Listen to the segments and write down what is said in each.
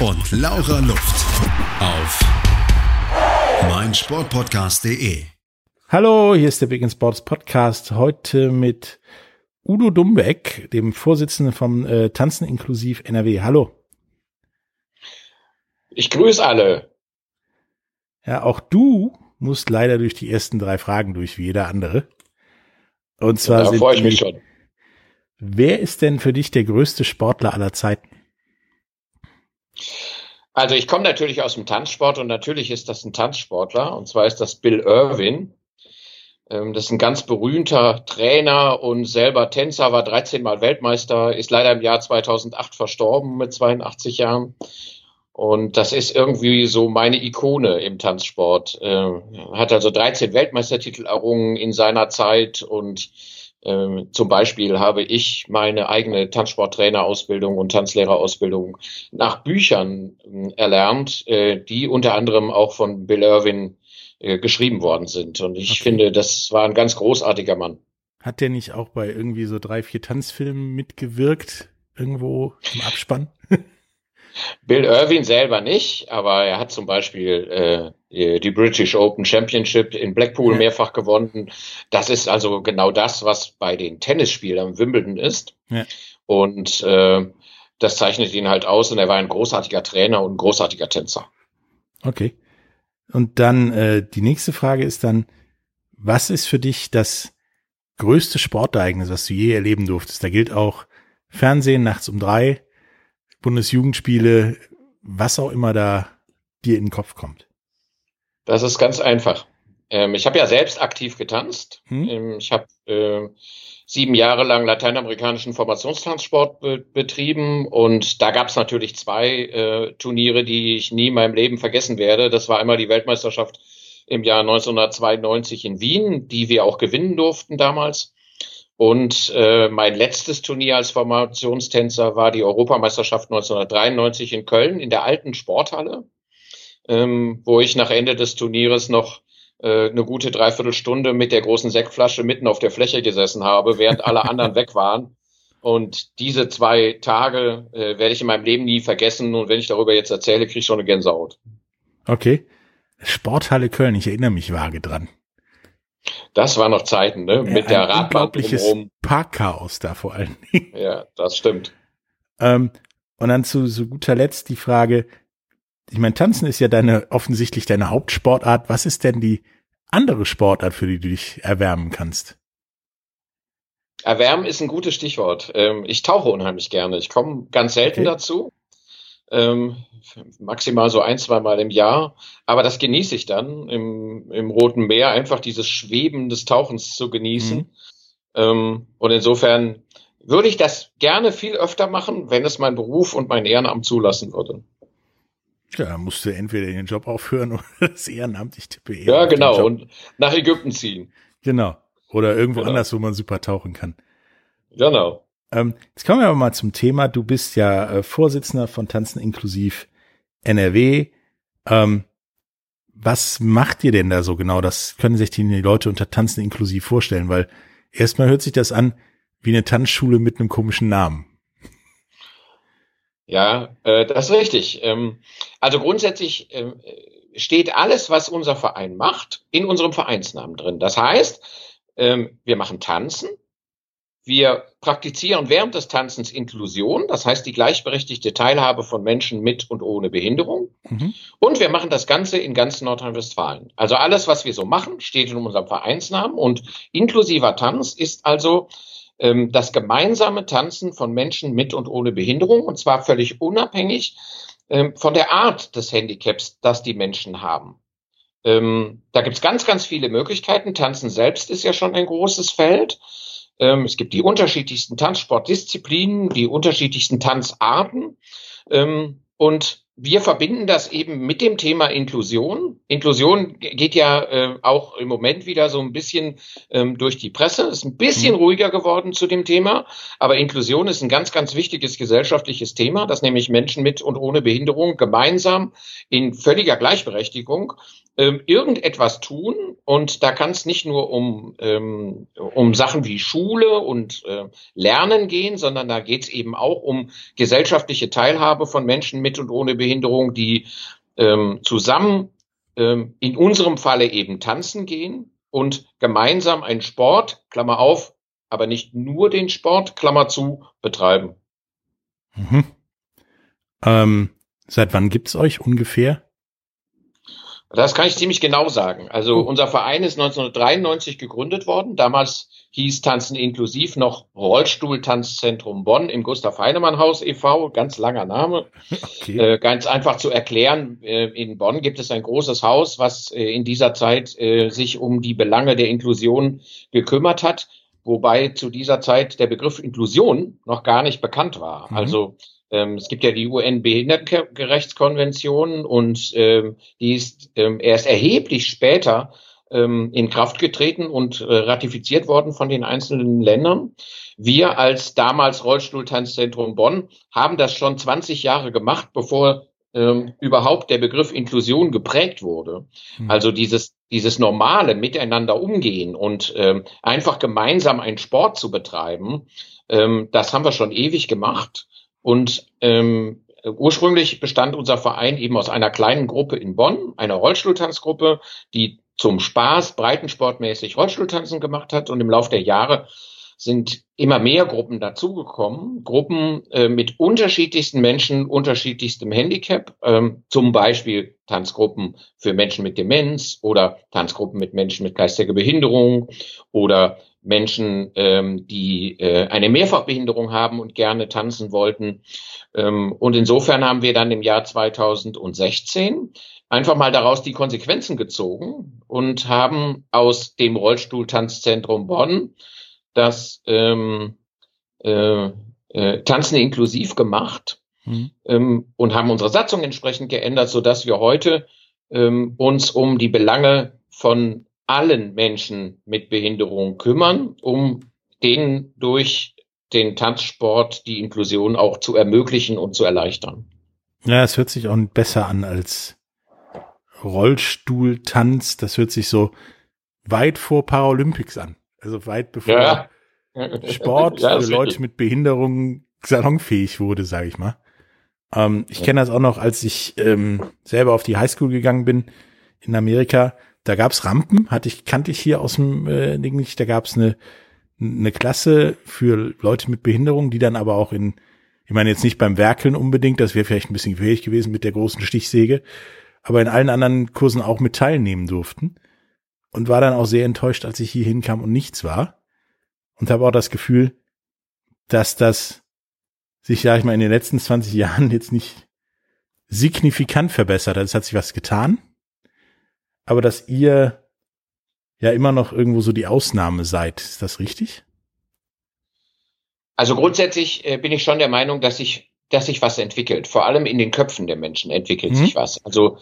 und Laura Luft. Auf meinsportpodcast.de. Hallo, hier ist der Big in Sports Podcast. Heute mit Udo Dumbeck, dem Vorsitzenden vom äh, Tanzen inklusiv NRW. Hallo. Ich grüße alle. Ja, auch du musst leider durch die ersten drei Fragen durch, wie jeder andere. Und zwar da sind freue ich mich schon. Wer ist denn für dich der größte Sportler aller Zeiten? Also ich komme natürlich aus dem Tanzsport und natürlich ist das ein Tanzsportler und zwar ist das Bill Irwin. Ähm, Das ist ein ganz berühmter Trainer und selber Tänzer, war 13 Mal Weltmeister, ist leider im Jahr 2008 verstorben mit 82 Jahren. Und das ist irgendwie so meine Ikone im Tanzsport. Äh, hat also 13 Weltmeistertitel errungen in seiner Zeit und ähm, zum Beispiel habe ich meine eigene Tanzsporttrainerausbildung und Tanzlehrerausbildung nach Büchern äh, erlernt, äh, die unter anderem auch von Bill Irwin äh, geschrieben worden sind. Und ich Okay. finde, das war ein ganz großartiger Mann. Hat der nicht auch bei irgendwie so drei, vier Tanzfilmen mitgewirkt? Irgendwo im Abspann? Bill Irwin selber nicht, aber er hat zum Beispiel äh, die British Open Championship in Blackpool Ja. mehrfach gewonnen. Das ist also genau das, was bei den Tennisspielern Wimbledon ist. Ja. Und äh, das zeichnet ihn halt aus und er war ein großartiger Trainer und ein großartiger Tänzer. Okay. Und dann äh, die nächste Frage ist dann, was ist für dich das größte Sportereignis, was du je erleben durftest? Da gilt auch Fernsehen nachts um drei, Bundesjugendspiele, was auch immer da dir in den Kopf kommt. Das ist ganz einfach. Ähm, ich habe ja selbst aktiv getanzt. Hm? Ähm, ich habe äh, sieben Jahre lang lateinamerikanischen Formationstanzsport be betrieben und da gab es natürlich zwei äh, Turniere, die ich nie in meinem Leben vergessen werde. Das war einmal die Weltmeisterschaft im Jahr 1992 in Wien, die wir auch gewinnen durften damals. Und äh, mein letztes Turnier als Formationstänzer war die Europameisterschaft 1993 in Köln in der alten Sporthalle, ähm, wo ich nach Ende des Turnieres noch äh, eine gute Dreiviertelstunde mit der großen Sektflasche mitten auf der Fläche gesessen habe, während alle anderen weg waren. Und diese zwei Tage äh, werde ich in meinem Leben nie vergessen. Und wenn ich darüber jetzt erzähle, kriege ich schon eine Gänsehaut. Okay. Sporthalle Köln, ich erinnere mich vage dran. Das waren noch Zeiten, ne? Mit der Ein Radbahn unglaubliches drumherum. Parkchaos da vor allen Dingen. Ja, das stimmt. Ähm, und dann zu, zu guter Letzt die Frage, ich meine, Tanzen ist ja deine, offensichtlich deine Hauptsportart. Was ist denn die andere Sportart, für die du dich erwärmen kannst? Erwärmen ist ein gutes Stichwort. Ähm, ich tauche unheimlich gerne. Ich komme ganz selten Okay. dazu. Ähm, maximal so ein, zwei Mal im Jahr. Aber das genieße ich dann im, im Roten Meer, einfach dieses Schweben des Tauchens zu genießen. Mhm. Ähm, und insofern würde ich das gerne viel öfter machen, wenn es mein Beruf und mein Ehrenamt zulassen würde. Ja, da musst du entweder den Job aufhören oder das Ehrenamt, ich tippe eher. Ja, genau. Und nach Ägypten ziehen. genau. Oder irgendwo Genau. anders, wo man super tauchen kann. Genau. Ähm, jetzt kommen wir aber mal zum Thema. Du bist ja äh, Vorsitzender von Tanzen inklusiv NRW. Ähm, was macht ihr denn da so genau? Das können sich die Leute unter Tanzen inklusiv vorstellen, weil erstmal hört sich das an wie eine Tanzschule mit einem komischen Namen. Ja, äh, das ist richtig. Ähm, also grundsätzlich äh, steht alles, was unser Verein macht, in unserem Vereinsnamen drin. Das heißt, ähm, wir machen Tanzen, wir praktizieren während des Tanzens Inklusion, das heißt die gleichberechtigte Teilhabe von Menschen mit und ohne Behinderung. Mhm. Und wir machen das Ganze in ganz Nordrhein-Westfalen. Also alles, was wir so machen, steht in unserem Vereinsnamen und inklusiver Tanz ist also ähm, das gemeinsame Tanzen von Menschen mit und ohne Behinderung und zwar völlig unabhängig ähm, von der Art des Handicaps, das die Menschen haben. Ähm, da gibt's ganz, ganz viele Möglichkeiten. Tanzen selbst ist ja schon ein großes Feld. Ähm, es gibt die unterschiedlichsten Tanzsportdisziplinen, die unterschiedlichsten Tanzarten. Ähm, und wir verbinden das eben mit dem Thema Inklusion. Inklusion geht ja äh, auch im Moment wieder so ein bisschen ähm, durch die Presse, ist ein bisschen mhm. ruhiger geworden zu dem Thema. Aber Inklusion ist ein ganz, ganz wichtiges gesellschaftliches Thema, dass nämlich Menschen mit und ohne Behinderung gemeinsam in völliger Gleichberechtigung ähm, irgendetwas tun. Und da kann es nicht nur um, ähm, um Sachen wie Schule und äh, Lernen gehen, sondern da geht es eben auch um gesellschaftliche Teilhabe von Menschen mit und ohne Behinderung, die ähm, zusammen ähm, in unserem Falle eben tanzen gehen und gemeinsam einen Sport, Klammer auf, aber nicht nur den Sport, Klammer zu, betreiben. Mhm. Ähm, seit wann gibt's euch ungefähr? Das kann ich ziemlich genau sagen. Also unser Verein ist 1993 gegründet worden. Damals hieß Tanzen inklusiv noch Rollstuhltanzzentrum Bonn im Gustav Heinemann Haus e.V. Ganz langer Name. Okay. Äh, ganz einfach zu erklären. Äh, in Bonn gibt es ein großes Haus, was äh, in dieser Zeit äh, sich um die Belange der Inklusion gekümmert hat. Wobei zu dieser Zeit der Begriff Inklusion noch gar nicht bekannt war. Mhm. Also ähm, es gibt ja die UN-Behindertenrechtskonvention und ähm, die ist ähm, erst erheblich später ähm, in Kraft getreten und äh, ratifiziert worden von den einzelnen Ländern. Wir als damals Rollstuhltanzzentrum Bonn haben das schon 20 Jahre gemacht, bevor ähm, überhaupt der Begriff Inklusion geprägt wurde. Mhm. Also dieses dieses normale Miteinander umgehen und ähm, einfach gemeinsam einen Sport zu betreiben, ähm, das haben wir schon ewig gemacht. Und ähm, ursprünglich bestand unser Verein eben aus einer kleinen Gruppe in Bonn, einer Rollstuhltanzgruppe, die zum Spaß breitensportmäßig Rollstuhltanzen gemacht hat. Und im Laufe der Jahre sind immer mehr Gruppen dazugekommen, Gruppen äh, mit unterschiedlichsten Menschen, unterschiedlichstem Handicap, ähm, zum Beispiel Tanzgruppen für Menschen mit Demenz oder Tanzgruppen mit Menschen mit geistiger Behinderung oder Menschen, ähm, die äh, eine Mehrfachbehinderung haben und gerne tanzen wollten. Ähm, und insofern haben wir dann im Jahr 2016 einfach mal daraus die Konsequenzen gezogen und haben aus dem Rollstuhltanzzentrum Bonn das ähm, äh, äh, Tanzen inklusiv gemacht mhm. ähm, und haben unsere Satzung entsprechend geändert, so dass wir heute ähm, uns um die Belange von allen Menschen mit Behinderung kümmern, um denen durch den Tanzsport die Inklusion auch zu ermöglichen und zu erleichtern. Ja, es hört sich auch besser an als Rollstuhltanz. Das hört sich so weit vor Paralympics an. Also weit bevor ja. Sport ja, für Leute mit Behinderung salonfähig wurde, sage ich mal. Ähm, ich kenne das auch noch, als ich ähm, selber auf die Highschool gegangen bin in Amerika. Da gab's Rampen, hatte ich, kannte ich hier aus dem äh, Ding nicht. Da gab's eine, eine Klasse für Leute mit Behinderung, die dann aber auch in, ich meine jetzt nicht beim Werkeln unbedingt, das wäre vielleicht ein bisschen gefährlich gewesen mit der großen Stichsäge, aber in allen anderen Kursen auch mit teilnehmen durften. Und war dann auch sehr enttäuscht, als ich hier hinkam und nichts war. Und habe auch das Gefühl, dass das sich, sag ich mal, in den letzten 20 Jahren jetzt nicht signifikant verbessert hat. Es hat sich was getan aber dass ihr ja immer noch irgendwo so die Ausnahme seid. Ist das richtig? Also grundsätzlich äh, bin ich schon der Meinung, dass sich, dass sich was entwickelt. Vor allem in den Köpfen der Menschen entwickelt mhm. sich was. Also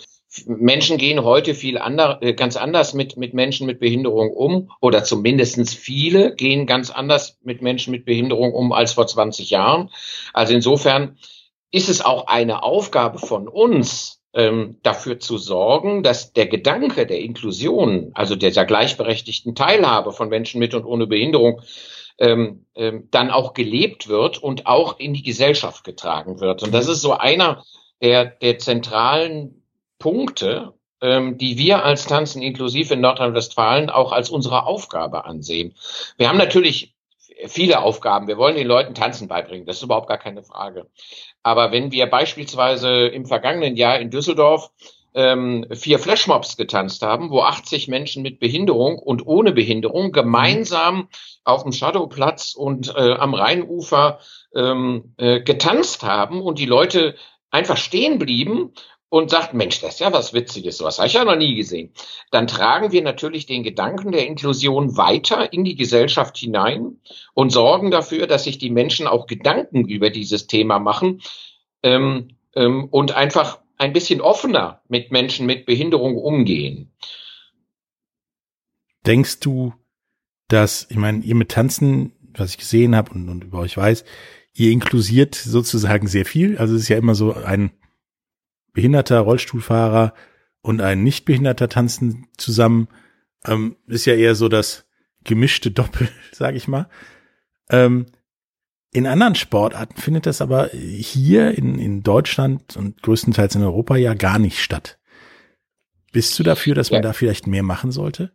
Menschen gehen heute viel ander, äh, ganz anders mit, mit Menschen mit Behinderung um oder zumindestens viele gehen ganz anders mit Menschen mit Behinderung um als vor 20 Jahren. Also insofern ist es auch eine Aufgabe von uns, ähm, dafür zu sorgen, dass der Gedanke der Inklusion, also dieser gleichberechtigten Teilhabe von Menschen mit und ohne Behinderung, ähm, ähm, dann auch gelebt wird und auch in die Gesellschaft getragen wird. Und das ist so einer der, der zentralen Punkte, ähm, die wir als Tanzen inklusiv in Nordrhein-Westfalen auch als unsere Aufgabe ansehen. Wir haben natürlich viele Aufgaben. Wir wollen den Leuten Tanzen beibringen. Das ist überhaupt gar keine Frage. Aber wenn wir beispielsweise im vergangenen Jahr in Düsseldorf ähm, vier Flashmobs getanzt haben, wo 80 Menschen mit Behinderung und ohne Behinderung gemeinsam auf dem Shadowplatz und äh, am Rheinufer ähm, äh, getanzt haben und die Leute einfach stehen blieben und sagt, Mensch, das ist ja was Witziges, sowas habe ich ja noch nie gesehen. Dann tragen wir natürlich den Gedanken der Inklusion weiter in die Gesellschaft hinein und sorgen dafür, dass sich die Menschen auch Gedanken über dieses Thema machen ähm, ähm, und einfach ein bisschen offener mit Menschen mit Behinderung umgehen. Denkst du, dass, ich meine, ihr mit Tanzen, was ich gesehen habe und, und über euch weiß, ihr inklusiert sozusagen sehr viel. Also es ist ja immer so ein behinderter Rollstuhlfahrer und ein Nichtbehinderter tanzen zusammen. Ähm, ist ja eher so das gemischte Doppel, sage ich mal. Ähm, in anderen Sportarten findet das aber hier in, in Deutschland und größtenteils in Europa ja gar nicht statt. Bist du dafür, dass man ja. da vielleicht mehr machen sollte?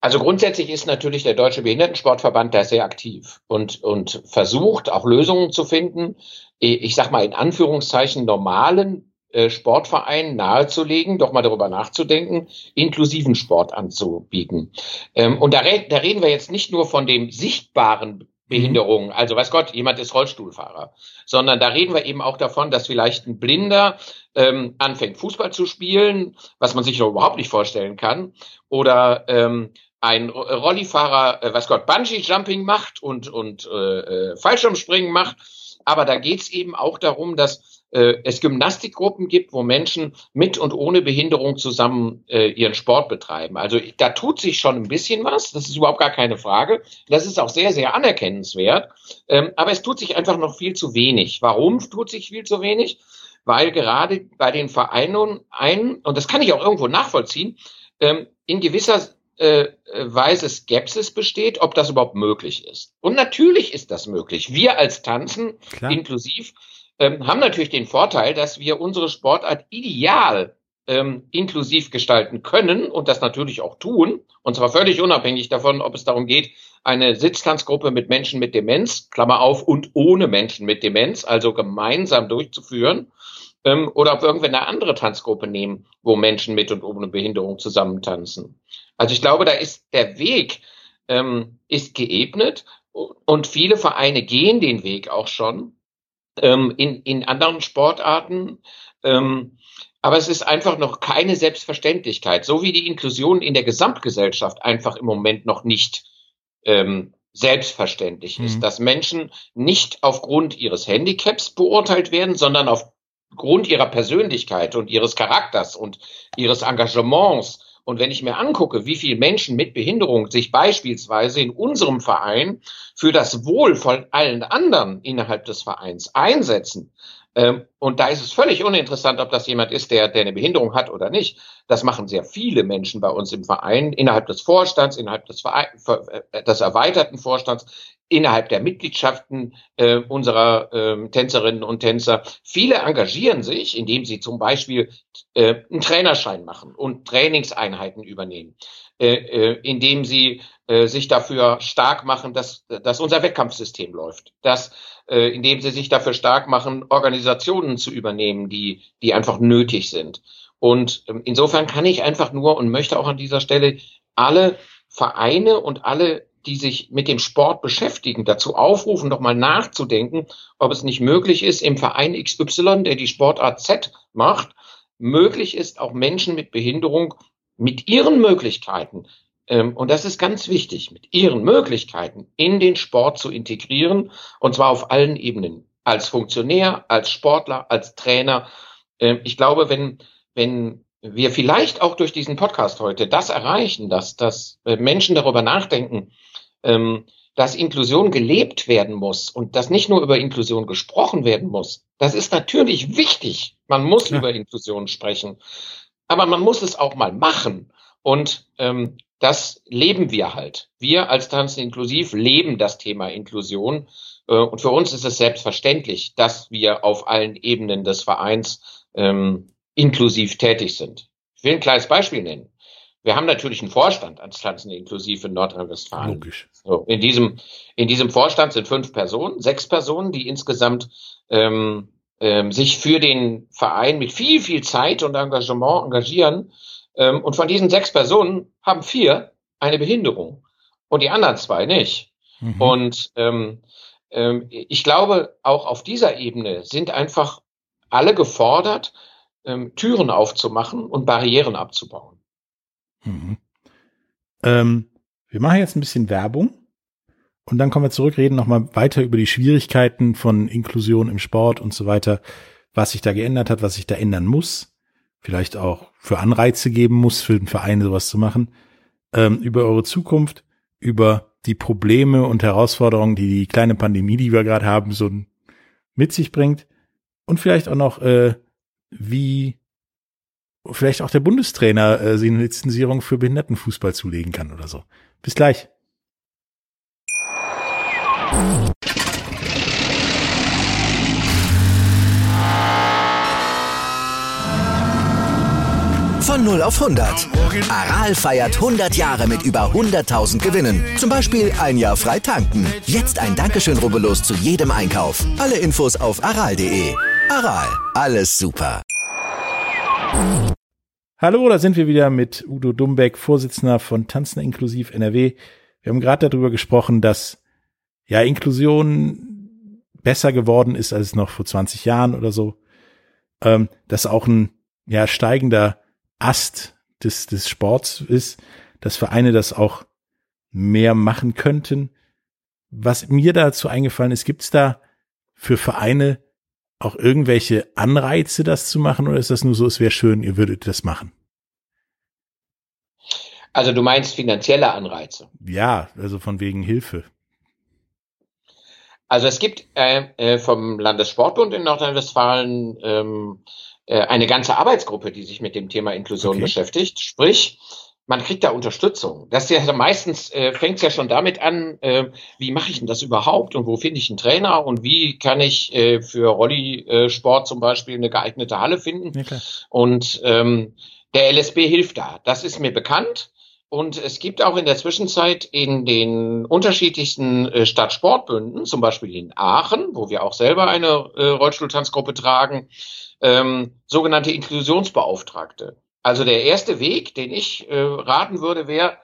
Also grundsätzlich ist natürlich der Deutsche Behindertensportverband da sehr aktiv und, und versucht auch Lösungen zu finden, ich sag mal in Anführungszeichen normalen Sportvereinen nahezulegen, doch mal darüber nachzudenken, inklusiven Sport anzubieten. Ähm, und da, da reden wir jetzt nicht nur von dem sichtbaren Behinderungen. Mhm. Also weiß Gott, jemand ist Rollstuhlfahrer. Sondern da reden wir eben auch davon, dass vielleicht ein Blinder ähm, anfängt, Fußball zu spielen, was man sich noch überhaupt nicht vorstellen kann. Oder ähm, ein Rollifahrer, äh, was Gott, Bungee-Jumping macht und, und äh, äh, Fallschirmspringen macht. Aber da geht's eben auch darum, dass äh, es Gymnastikgruppen gibt, wo Menschen mit und ohne Behinderung zusammen äh, ihren Sport betreiben. Also da tut sich schon ein bisschen was, das ist überhaupt gar keine Frage. Das ist auch sehr, sehr anerkennenswert. Ähm, aber es tut sich einfach noch viel zu wenig. Warum tut sich viel zu wenig? Weil gerade bei den Vereinen ein, und das kann ich auch irgendwo nachvollziehen, ähm, in gewisser äh, Weise Skepsis besteht, ob das überhaupt möglich ist. Und natürlich ist das möglich. Wir als Tanzen Klar. inklusiv ähm, haben natürlich den Vorteil, dass wir unsere Sportart ideal ähm, inklusiv gestalten können und das natürlich auch tun. Und zwar völlig unabhängig davon, ob es darum geht, eine Sitztanzgruppe mit Menschen mit Demenz, Klammer auf, und ohne Menschen mit Demenz, also gemeinsam durchzuführen ähm, oder ob wir irgendwie eine andere Tanzgruppe nehmen, wo Menschen mit und ohne Behinderung zusammen tanzen. Also ich glaube, da ist der Weg ähm, ist geebnet und viele Vereine gehen den Weg auch schon ähm, in, in anderen Sportarten. Ähm, aber es ist einfach noch keine Selbstverständlichkeit, so wie die Inklusion in der Gesamtgesellschaft einfach im Moment noch nicht ähm, selbstverständlich ist, mhm. dass Menschen nicht aufgrund ihres Handicaps beurteilt werden, sondern auf Grund ihrer Persönlichkeit und ihres Charakters und ihres Engagements. Und wenn ich mir angucke, wie viele Menschen mit Behinderung sich beispielsweise in unserem Verein für das Wohl von allen anderen innerhalb des Vereins einsetzen, ähm, und da ist es völlig uninteressant, ob das jemand ist, der, der eine Behinderung hat oder nicht. Das machen sehr viele Menschen bei uns im Verein, innerhalb des Vorstands, innerhalb des, Verein, äh, des erweiterten Vorstands, innerhalb der Mitgliedschaften äh, unserer äh, Tänzerinnen und Tänzer. Viele engagieren sich, indem sie zum Beispiel äh, einen Trainerschein machen und Trainingseinheiten übernehmen, äh, äh, indem sie sich dafür stark machen, dass, dass unser Wettkampfsystem läuft, dass äh, indem sie sich dafür stark machen, Organisationen zu übernehmen, die, die einfach nötig sind. Und ähm, insofern kann ich einfach nur und möchte auch an dieser Stelle alle Vereine und alle die sich mit dem Sport beschäftigen, dazu aufrufen, doch mal nachzudenken, ob es nicht möglich ist, im Verein XY, der die Sportart Z macht, möglich ist, auch Menschen mit Behinderung mit ihren Möglichkeiten, und das ist ganz wichtig, mit ihren Möglichkeiten in den Sport zu integrieren, und zwar auf allen Ebenen, als Funktionär, als Sportler, als Trainer. Ähm, ich glaube, wenn, wenn wir vielleicht auch durch diesen Podcast heute das erreichen, dass, dass äh, Menschen darüber nachdenken, ähm, dass Inklusion gelebt werden muss und dass nicht nur über Inklusion gesprochen werden muss. Das ist natürlich wichtig. Man muss ja. über Inklusion sprechen. Aber man muss es auch mal machen. Und ähm, das leben wir halt. Wir als Tanzen inklusiv leben das Thema Inklusion. Äh, und für uns ist es selbstverständlich, dass wir auf allen Ebenen des Vereins ähm, inklusiv tätig sind. Ich will ein kleines Beispiel nennen. Wir haben natürlich einen Vorstand als Tanzen inklusiv in Nordrhein-Westfalen. Logisch. So, in diesem in diesem Vorstand sind fünf Personen, sechs Personen, die insgesamt ähm, ähm, sich für den Verein mit viel viel Zeit und Engagement engagieren. Ähm, und von diesen sechs Personen haben vier eine Behinderung und die anderen zwei nicht. Mhm. Und ähm, ähm, ich glaube, auch auf dieser Ebene sind einfach alle gefordert, ähm, Türen aufzumachen und Barrieren abzubauen. Mhm. Ähm, wir machen jetzt ein bisschen Werbung und dann kommen wir zurück, reden nochmal weiter über die Schwierigkeiten von Inklusion im Sport und so weiter. was sich da geändert hat, was sich da ändern muss, vielleicht auch für Anreize geben muss, für den Verein sowas zu machen, ähm, über eure Zukunft, über die Probleme und Herausforderungen, die die kleine Pandemie, die wir gerade haben, so mit sich bringt und vielleicht auch noch, äh, wie vielleicht auch der Bundestrainer äh, sie eine Lizenzierung für Behindertenfußball zulegen kann oder so. Bis gleich. Von 0 auf 100. Aral feiert 100 Jahre mit über 100.000 Gewinnen. Zum Beispiel ein Jahr frei tanken. Jetzt ein Dankeschön, rubbellos zu jedem Einkauf. Alle Infos auf aral.de. Aral, alles super. Hallo, da sind wir wieder mit Udo Dumbeck, Vorsitzender von Tanzen inklusiv NRW. Wir haben gerade darüber gesprochen, dass ja Inklusion besser geworden ist als noch vor 20 Jahren oder so. Ähm, dass auch ein ja steigender Ast des, des Sports ist, dass Vereine das auch mehr machen könnten. Was mir dazu eingefallen ist, gibt es da für Vereine auch irgendwelche Anreize, das zu machen, oder ist das nur so, es wäre schön, ihr würdet das machen? Also du meinst finanzielle Anreize? Ja, also von wegen Hilfe. Also es gibt äh, äh vom Landessportbund in Nordrhein-Westfalen ähm, äh, eine ganze Arbeitsgruppe, die sich mit dem Thema Inklusion okay. beschäftigt. Sprich, man kriegt da Unterstützung. Das ja meistens äh, fängt es ja schon damit an, äh, wie mache ich denn das überhaupt und wo finde ich einen Trainer und wie kann ich äh, für Rolli-Sport zum Beispiel eine geeignete Halle finden. Okay. Und ähm, der LSB hilft da. Das ist mir bekannt. Und es gibt auch in der Zwischenzeit in den unterschiedlichsten äh, Stadtsportbünden, zum Beispiel in Aachen, wo wir auch selber eine äh, Rollstuhltanzgruppe tragen, ähm, sogenannte Inklusionsbeauftragte. Also der erste Weg, den ich äh, raten würde, wäre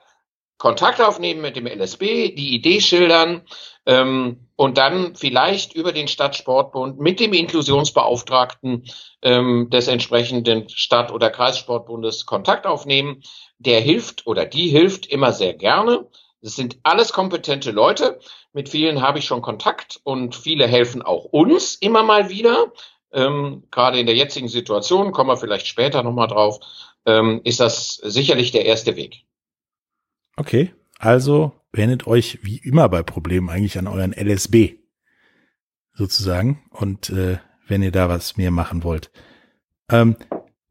Kontakt aufnehmen mit dem LSB, die Idee schildern ähm, und dann vielleicht über den Stadtsportbund mit dem Inklusionsbeauftragten ähm, des entsprechenden Stadt- oder Kreissportbundes Kontakt aufnehmen. Der hilft oder die hilft immer sehr gerne. Das sind alles kompetente Leute. Mit vielen habe ich schon Kontakt und viele helfen auch uns immer mal wieder ähm, gerade in der jetzigen Situation, kommen wir vielleicht später nochmal drauf, ähm, ist das sicherlich der erste Weg. Okay, also wendet euch wie immer bei Problemen eigentlich an euren LSB sozusagen und äh, wenn ihr da was mehr machen wollt. Ähm,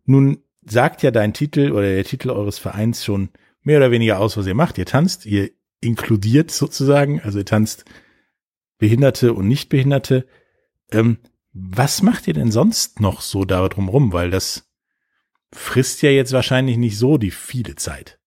nun sagt ja dein Titel oder der Titel eures Vereins schon mehr oder weniger aus, was ihr macht. Ihr tanzt, ihr inkludiert sozusagen, also ihr tanzt Behinderte und Nichtbehinderte. Ähm, was macht ihr denn sonst noch so da drumrum? Weil das frisst ja jetzt wahrscheinlich nicht so die viele Zeit.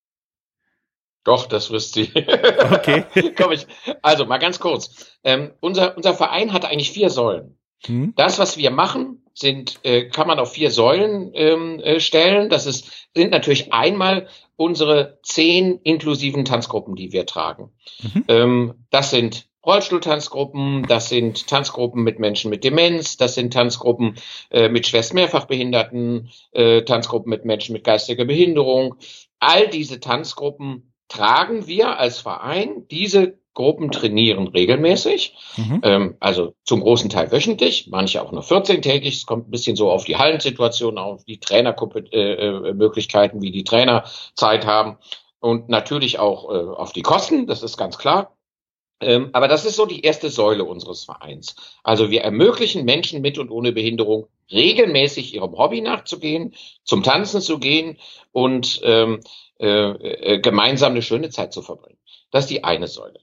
Doch, das frisst sie. Okay. Komm ich. Also mal ganz kurz. Ähm, unser, unser Verein hat eigentlich vier Säulen. Hm. Das, was wir machen, sind, äh, kann man auf vier Säulen ähm, äh, stellen. Das ist, sind natürlich einmal unsere zehn inklusiven Tanzgruppen, die wir tragen. Mhm. Ähm, das sind Rollstuhltanzgruppen, das sind Tanzgruppen mit Menschen mit Demenz, das sind Tanzgruppen äh, mit schwerst mehrfachbehinderten, äh, Tanzgruppen mit Menschen mit geistiger Behinderung. All diese Tanzgruppen tragen wir als Verein. Diese Gruppen trainieren regelmäßig, mhm. ähm, also zum großen Teil wöchentlich, manche auch nur 14-tägig. Es kommt ein bisschen so auf die Hallensituation, auf die Trainermöglichkeiten, äh, äh wie die Trainer Zeit haben und natürlich auch äh, auf die Kosten, das ist ganz klar. Ähm, aber das ist so die erste Säule unseres Vereins. Also wir ermöglichen Menschen mit und ohne Behinderung regelmäßig ihrem Hobby nachzugehen, zum Tanzen zu gehen und ähm, äh, äh, gemeinsam eine schöne Zeit zu verbringen. Das ist die eine Säule.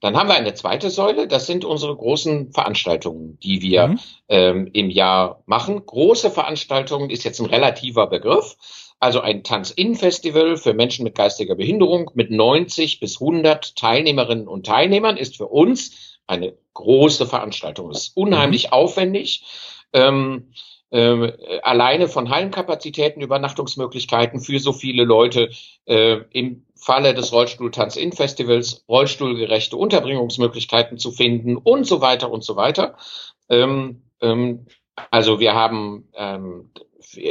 Dann haben wir eine zweite Säule, das sind unsere großen Veranstaltungen, die wir mhm. ähm, im Jahr machen. Große Veranstaltungen ist jetzt ein relativer Begriff. Also ein Tanz-In-Festival für Menschen mit geistiger Behinderung mit 90 bis 100 Teilnehmerinnen und Teilnehmern ist für uns eine große Veranstaltung. Es ist unheimlich mhm. aufwendig. Ähm, äh, alleine von Hallenkapazitäten, Übernachtungsmöglichkeiten für so viele Leute äh, im Falle des Rollstuhl-Tanz-In-Festivals rollstuhlgerechte Unterbringungsmöglichkeiten zu finden und so weiter und so weiter. Ähm, ähm, Also wir haben ähm,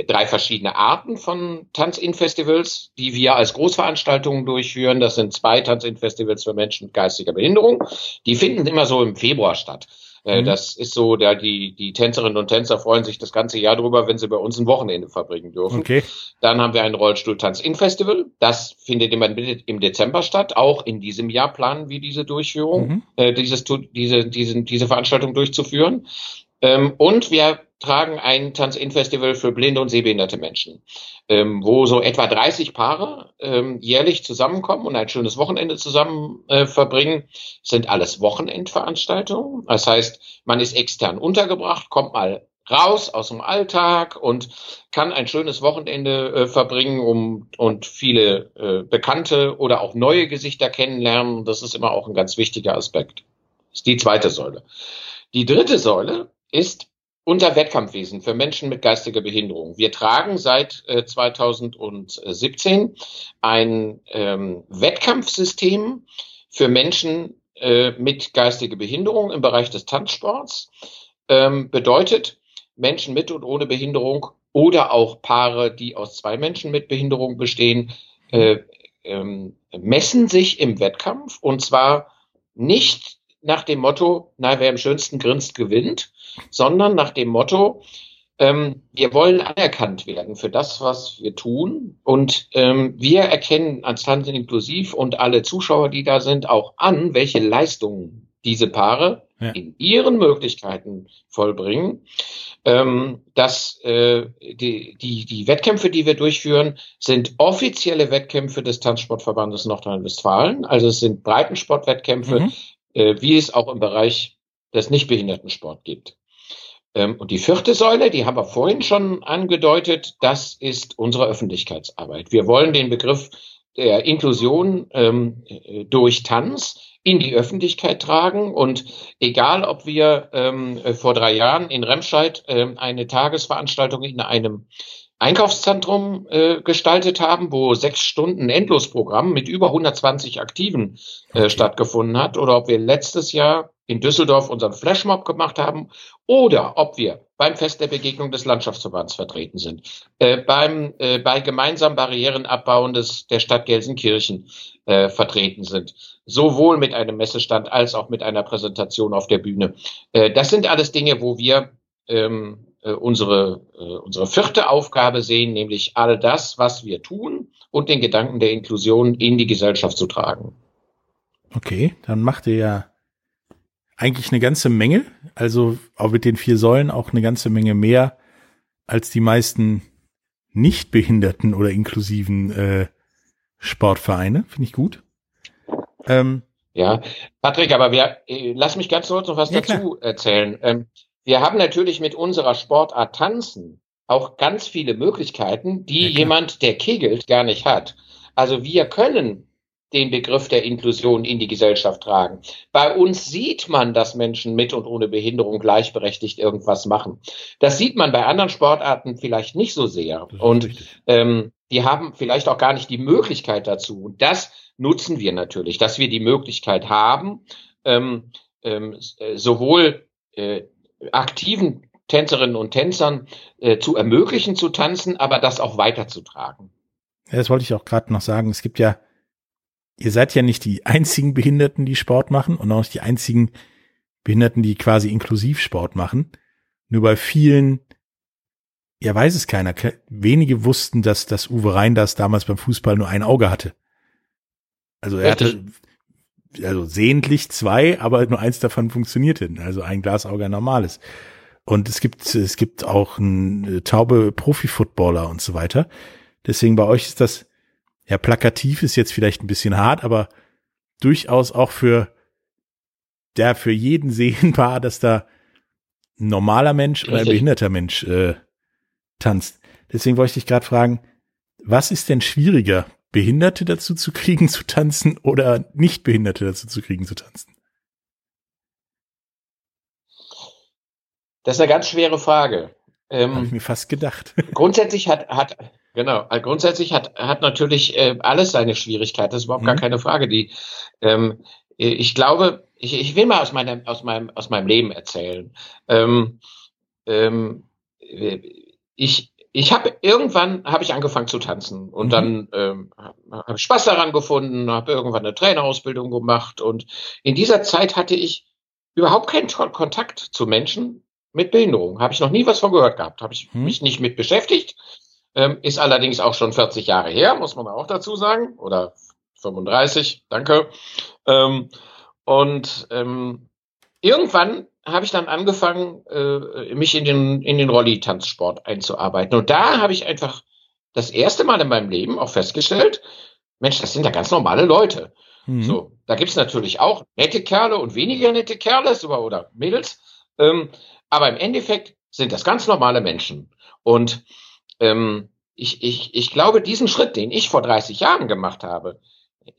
drei verschiedene Arten von Tanz-In-Festivals, die wir als Großveranstaltungen durchführen. Das sind zwei Tanz-In-Festivals für Menschen mit geistiger Behinderung. Die finden immer so im Februar statt. Äh, mhm. Das ist so, da die, die Tänzerinnen und Tänzer freuen sich das ganze Jahr drüber, wenn sie bei uns ein Wochenende verbringen dürfen. Okay. Dann haben wir ein Rollstuhl-Tanz-In-Festival. Das findet immer im Dezember statt. Auch in diesem Jahr planen wir diese Durchführung, mhm. äh, dieses, diese, diese, diese Veranstaltung durchzuführen. Ähm, und wir tragen ein Tanz-In-Festival für blinde und sehbehinderte Menschen, ähm, wo so etwa 30 Paare ähm, jährlich zusammenkommen und ein schönes Wochenende zusammen äh, verbringen. Das sind alles Wochenendveranstaltungen. Das heißt, man ist extern untergebracht, kommt mal raus aus dem Alltag und kann ein schönes Wochenende äh, verbringen um, und viele äh, bekannte oder auch neue Gesichter kennenlernen. Das ist immer auch ein ganz wichtiger Aspekt. Das ist die zweite Säule. Die dritte Säule ist unser Wettkampfwesen für Menschen mit geistiger Behinderung. Wir tragen seit äh, 2017 ein ähm, Wettkampfsystem für Menschen äh, mit geistiger Behinderung im Bereich des Tanzsports. Ähm, bedeutet, Menschen mit und ohne Behinderung oder auch Paare, die aus zwei Menschen mit Behinderung bestehen, äh, ähm, messen sich im Wettkampf und zwar nicht nach dem Motto, na, wer am schönsten grinst, gewinnt, sondern nach dem Motto, ähm, wir wollen anerkannt werden für das, was wir tun. Und ähm, wir erkennen als Tanzen inklusiv und alle Zuschauer, die da sind, auch an, welche Leistungen diese Paare ja. in ihren Möglichkeiten vollbringen. Ähm, dass äh, die, die, die Wettkämpfe, die wir durchführen, sind offizielle Wettkämpfe des Tanzsportverbandes Nordrhein-Westfalen. Also es sind Breitensportwettkämpfe, mhm. Äh, wie es auch im Bereich des Nichtbehindertensport gibt. Ähm, und die vierte Säule, die haben wir vorhin schon angedeutet, das ist unsere Öffentlichkeitsarbeit. Wir wollen den Begriff der Inklusion ähm, durch Tanz in die Öffentlichkeit tragen. Und egal, ob wir ähm, vor drei Jahren in Remscheid ähm, eine Tagesveranstaltung in einem Einkaufszentrum äh, gestaltet haben, wo sechs Stunden Endlosprogramm mit über 120 Aktiven äh, stattgefunden hat, oder ob wir letztes Jahr in Düsseldorf unseren Flashmob gemacht haben oder ob wir beim Fest der Begegnung des Landschaftsverbands vertreten sind, äh, beim äh, bei gemeinsamen Barrierenabbauen des der Stadt Gelsenkirchen äh, vertreten sind, sowohl mit einem Messestand als auch mit einer Präsentation auf der Bühne. Äh, das sind alles Dinge, wo wir ähm, äh, unsere äh, unsere vierte Aufgabe sehen, nämlich all das, was wir tun und den Gedanken der Inklusion in die Gesellschaft zu tragen. Okay, dann macht ihr ja eigentlich eine ganze Menge. Also auch mit den vier Säulen auch eine ganze Menge mehr als die meisten nicht behinderten oder inklusiven äh, Sportvereine. Finde ich gut. Ähm, ja, Patrick, aber wir, äh, lass mich ganz kurz noch was ja, dazu klar. erzählen. Ähm, wir haben natürlich mit unserer Sportart Tanzen auch ganz viele Möglichkeiten, die ja, jemand, der kegelt, gar nicht hat. Also wir können den Begriff der Inklusion in die Gesellschaft tragen. Bei uns sieht man, dass Menschen mit und ohne Behinderung gleichberechtigt irgendwas machen. Das sieht man bei anderen Sportarten vielleicht nicht so sehr. Und ähm, die haben vielleicht auch gar nicht die Möglichkeit dazu. Und das nutzen wir natürlich, dass wir die Möglichkeit haben, ähm, ähm, sowohl äh, aktiven Tänzerinnen und Tänzern äh, zu ermöglichen zu tanzen, aber das auch weiterzutragen. Ja, das wollte ich auch gerade noch sagen. Es gibt ja ihr seid ja nicht die einzigen Behinderten, die Sport machen und auch nicht die einzigen Behinderten, die quasi inklusiv Sport machen. Nur bei vielen, ja weiß es keiner. Wenige wussten, dass, dass Uwe Reinders damals beim Fußball nur ein Auge hatte. Also er hatte, also sehentlich zwei, aber nur eins davon funktionierte. Also ein Glasauge ein normales. Und es gibt, es gibt auch einen äh, taube Profi-Footballer und so weiter. Deswegen bei euch ist das ja, plakativ ist jetzt vielleicht ein bisschen hart, aber durchaus auch für, der für jeden sehenbar, dass da ein normaler Mensch oder ein behinderter Mensch äh, tanzt. Deswegen wollte ich dich gerade fragen, was ist denn schwieriger, Behinderte dazu zu kriegen zu tanzen oder Nicht-Behinderte dazu zu kriegen zu tanzen? Das ist eine ganz schwere Frage. Ähm, Habe ich mir fast gedacht. Grundsätzlich hat, hat, Genau. Also grundsätzlich hat, hat natürlich äh, alles seine Schwierigkeiten. Das ist überhaupt mhm. gar keine Frage. Die, ähm, ich glaube, ich, ich will mal aus meinem, aus meinem, aus meinem Leben erzählen. Ähm, ähm, ich, ich habe irgendwann habe ich angefangen zu tanzen und mhm. dann ähm, habe ich Spaß daran gefunden, habe irgendwann eine Trainerausbildung gemacht und in dieser Zeit hatte ich überhaupt keinen Kontakt zu Menschen mit Behinderung. Habe ich noch nie was von gehört gehabt, habe ich mhm. mich nicht mit beschäftigt. Ähm, ist allerdings auch schon 40 Jahre her, muss man auch dazu sagen, oder 35, danke. Ähm, und ähm, irgendwann habe ich dann angefangen, äh, mich in den, in den Rolli-Tanzsport einzuarbeiten. Und da habe ich einfach das erste Mal in meinem Leben auch festgestellt, Mensch, das sind ja ganz normale Leute. Mhm. So, da gibt's natürlich auch nette Kerle und weniger nette Kerle oder Mädels. Ähm, aber im Endeffekt sind das ganz normale Menschen. Und ähm, ich, ich, ich glaube, diesen Schritt, den ich vor 30 Jahren gemacht habe,